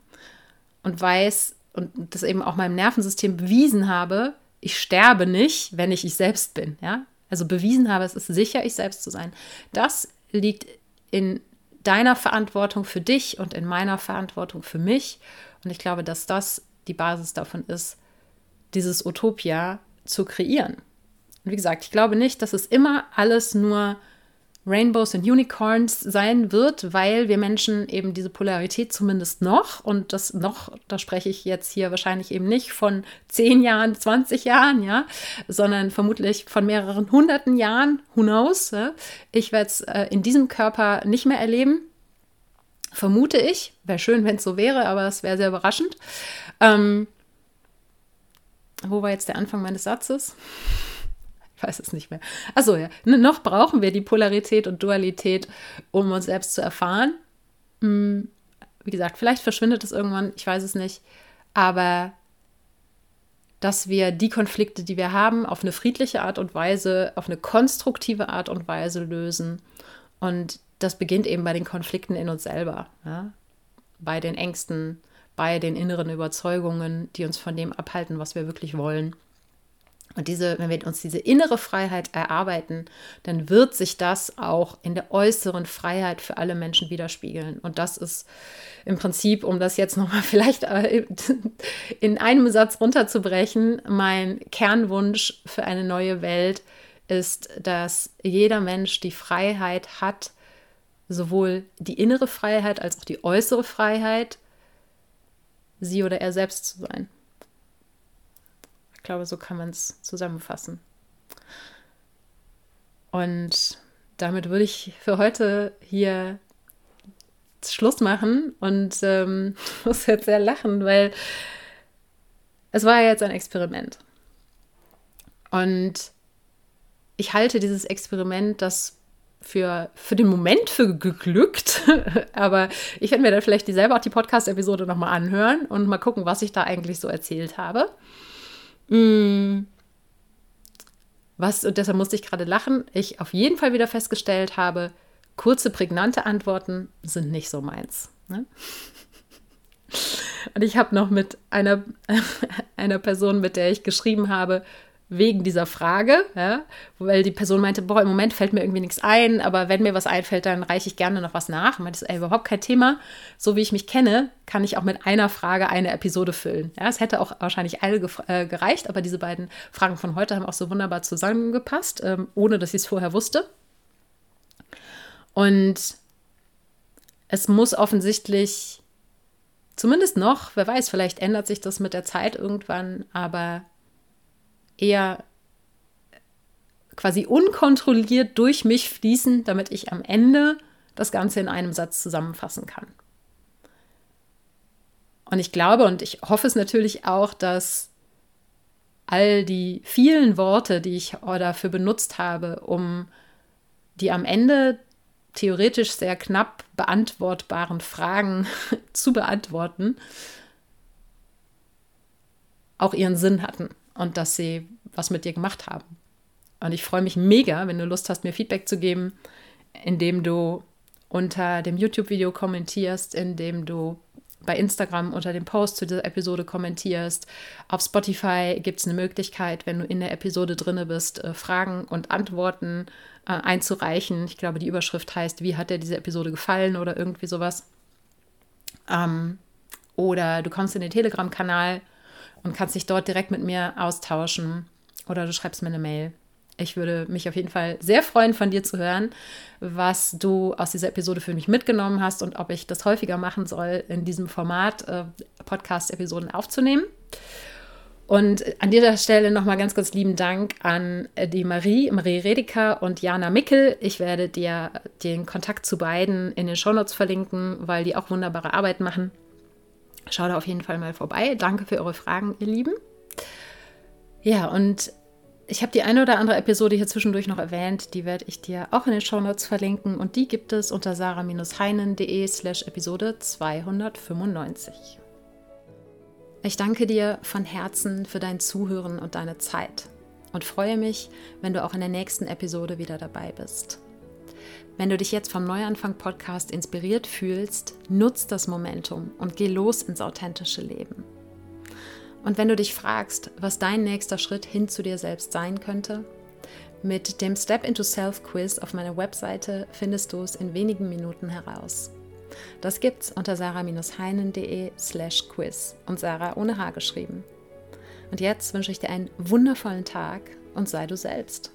und weiß und das eben auch meinem Nervensystem bewiesen habe, ich sterbe nicht, wenn ich ich selbst bin, ja. Also bewiesen habe, es ist sicher, ich selbst zu sein. Das liegt in deiner Verantwortung für dich und in meiner Verantwortung für mich. Und ich glaube, dass das die Basis davon ist, dieses Utopia zu kreieren. Und wie gesagt, ich glaube nicht, dass es immer alles nur Rainbows und Unicorns sein wird, weil wir Menschen eben diese Polarität zumindest noch, und das noch, da spreche ich jetzt hier wahrscheinlich eben nicht von zehn Jahren, 20 Jahren, ja, sondern vermutlich von mehreren hunderten Jahren, who knows. Ja? Ich werde es äh, in diesem Körper nicht mehr erleben, vermute ich. Wäre schön, wenn es so wäre, aber es wäre sehr überraschend. Ähm, wo war jetzt der Anfang meines Satzes? Ich [LAUGHS] weiß es nicht mehr. Achso, ja. Noch brauchen wir die Polarität und Dualität, um uns selbst zu erfahren. Hm, wie gesagt, vielleicht verschwindet es irgendwann, ich weiß es nicht. Aber dass wir die Konflikte, die wir haben, auf eine friedliche Art und Weise, auf eine konstruktive Art und Weise lösen. Und das beginnt eben bei den Konflikten in uns selber, ja? bei den Ängsten, bei den inneren Überzeugungen, die uns von dem abhalten, was wir wirklich wollen. Und diese, wenn wir uns diese innere Freiheit erarbeiten, dann wird sich das auch in der äußeren Freiheit für alle Menschen widerspiegeln. Und das ist im Prinzip, um das jetzt nochmal [LAUGHS] vielleicht äh, in einem Satz runterzubrechen, mein Kernwunsch für eine neue Welt ist, dass jeder Mensch die Freiheit hat, sowohl die innere Freiheit als auch die äußere Freiheit, sie oder er selbst zu sein. Ich glaube, so kann man es zusammenfassen. Und damit würde ich für heute hier Schluss machen und ähm, [LAUGHS] muss jetzt sehr lachen, weil es war ja jetzt ein Experiment. Und ich halte dieses Experiment, das für, für den Moment für geglückt. [LAUGHS] Aber ich werde mir dann vielleicht dieselbe auch die Podcast-Episode nochmal anhören und mal gucken, was ich da eigentlich so erzählt habe. Mm. Was, und deshalb musste ich gerade lachen, ich auf jeden Fall wieder festgestellt habe, kurze, prägnante Antworten sind nicht so meins. Ne? Und ich habe noch mit einer, [LAUGHS] einer Person, mit der ich geschrieben habe, wegen dieser Frage, ja, weil die Person meinte, boah, im Moment fällt mir irgendwie nichts ein, aber wenn mir was einfällt, dann reiche ich gerne noch was nach. Und meinte, das ist überhaupt kein Thema. So wie ich mich kenne, kann ich auch mit einer Frage eine Episode füllen. Ja, es hätte auch wahrscheinlich eine äh, gereicht, aber diese beiden Fragen von heute haben auch so wunderbar zusammengepasst, ähm, ohne dass ich es vorher wusste. Und es muss offensichtlich, zumindest noch, wer weiß, vielleicht ändert sich das mit der Zeit irgendwann, aber eher quasi unkontrolliert durch mich fließen, damit ich am Ende das Ganze in einem Satz zusammenfassen kann. Und ich glaube und ich hoffe es natürlich auch, dass all die vielen Worte, die ich dafür benutzt habe, um die am Ende theoretisch sehr knapp beantwortbaren Fragen [LAUGHS] zu beantworten, auch ihren Sinn hatten und dass sie was mit dir gemacht haben. Und ich freue mich mega, wenn du Lust hast, mir Feedback zu geben, indem du unter dem YouTube-Video kommentierst, indem du bei Instagram unter dem Post zu dieser Episode kommentierst. Auf Spotify gibt es eine Möglichkeit, wenn du in der Episode drinne bist, äh, Fragen und Antworten äh, einzureichen. Ich glaube, die Überschrift heißt, wie hat dir diese Episode gefallen oder irgendwie sowas. Ähm, oder du kommst in den Telegram-Kanal und kannst dich dort direkt mit mir austauschen oder du schreibst mir eine Mail. Ich würde mich auf jeden Fall sehr freuen, von dir zu hören, was du aus dieser Episode für mich mitgenommen hast und ob ich das häufiger machen soll, in diesem Format äh, Podcast-Episoden aufzunehmen. Und an dieser Stelle nochmal ganz, ganz lieben Dank an die Marie, Marie Redeker und Jana Mickel. Ich werde dir den Kontakt zu beiden in den Shownotes verlinken, weil die auch wunderbare Arbeit machen. Schau da auf jeden Fall mal vorbei. Danke für eure Fragen, ihr Lieben. Ja, und ich habe die eine oder andere Episode hier zwischendurch noch erwähnt. Die werde ich dir auch in den Shownotes verlinken. Und die gibt es unter sarah-heinen.de slash Episode 295. Ich danke dir von Herzen für dein Zuhören und deine Zeit und freue mich, wenn du auch in der nächsten Episode wieder dabei bist. Wenn du dich jetzt vom Neuanfang Podcast inspiriert fühlst, nutz das Momentum und geh los ins authentische Leben. Und wenn du dich fragst, was dein nächster Schritt hin zu dir selbst sein könnte, Mit dem Step into Self Quiz auf meiner Webseite findest du es in wenigen Minuten heraus. Das gibt's unter sarah-heinen.de slash quiz und Sarah ohne H geschrieben. Und jetzt wünsche ich dir einen wundervollen Tag und sei du selbst.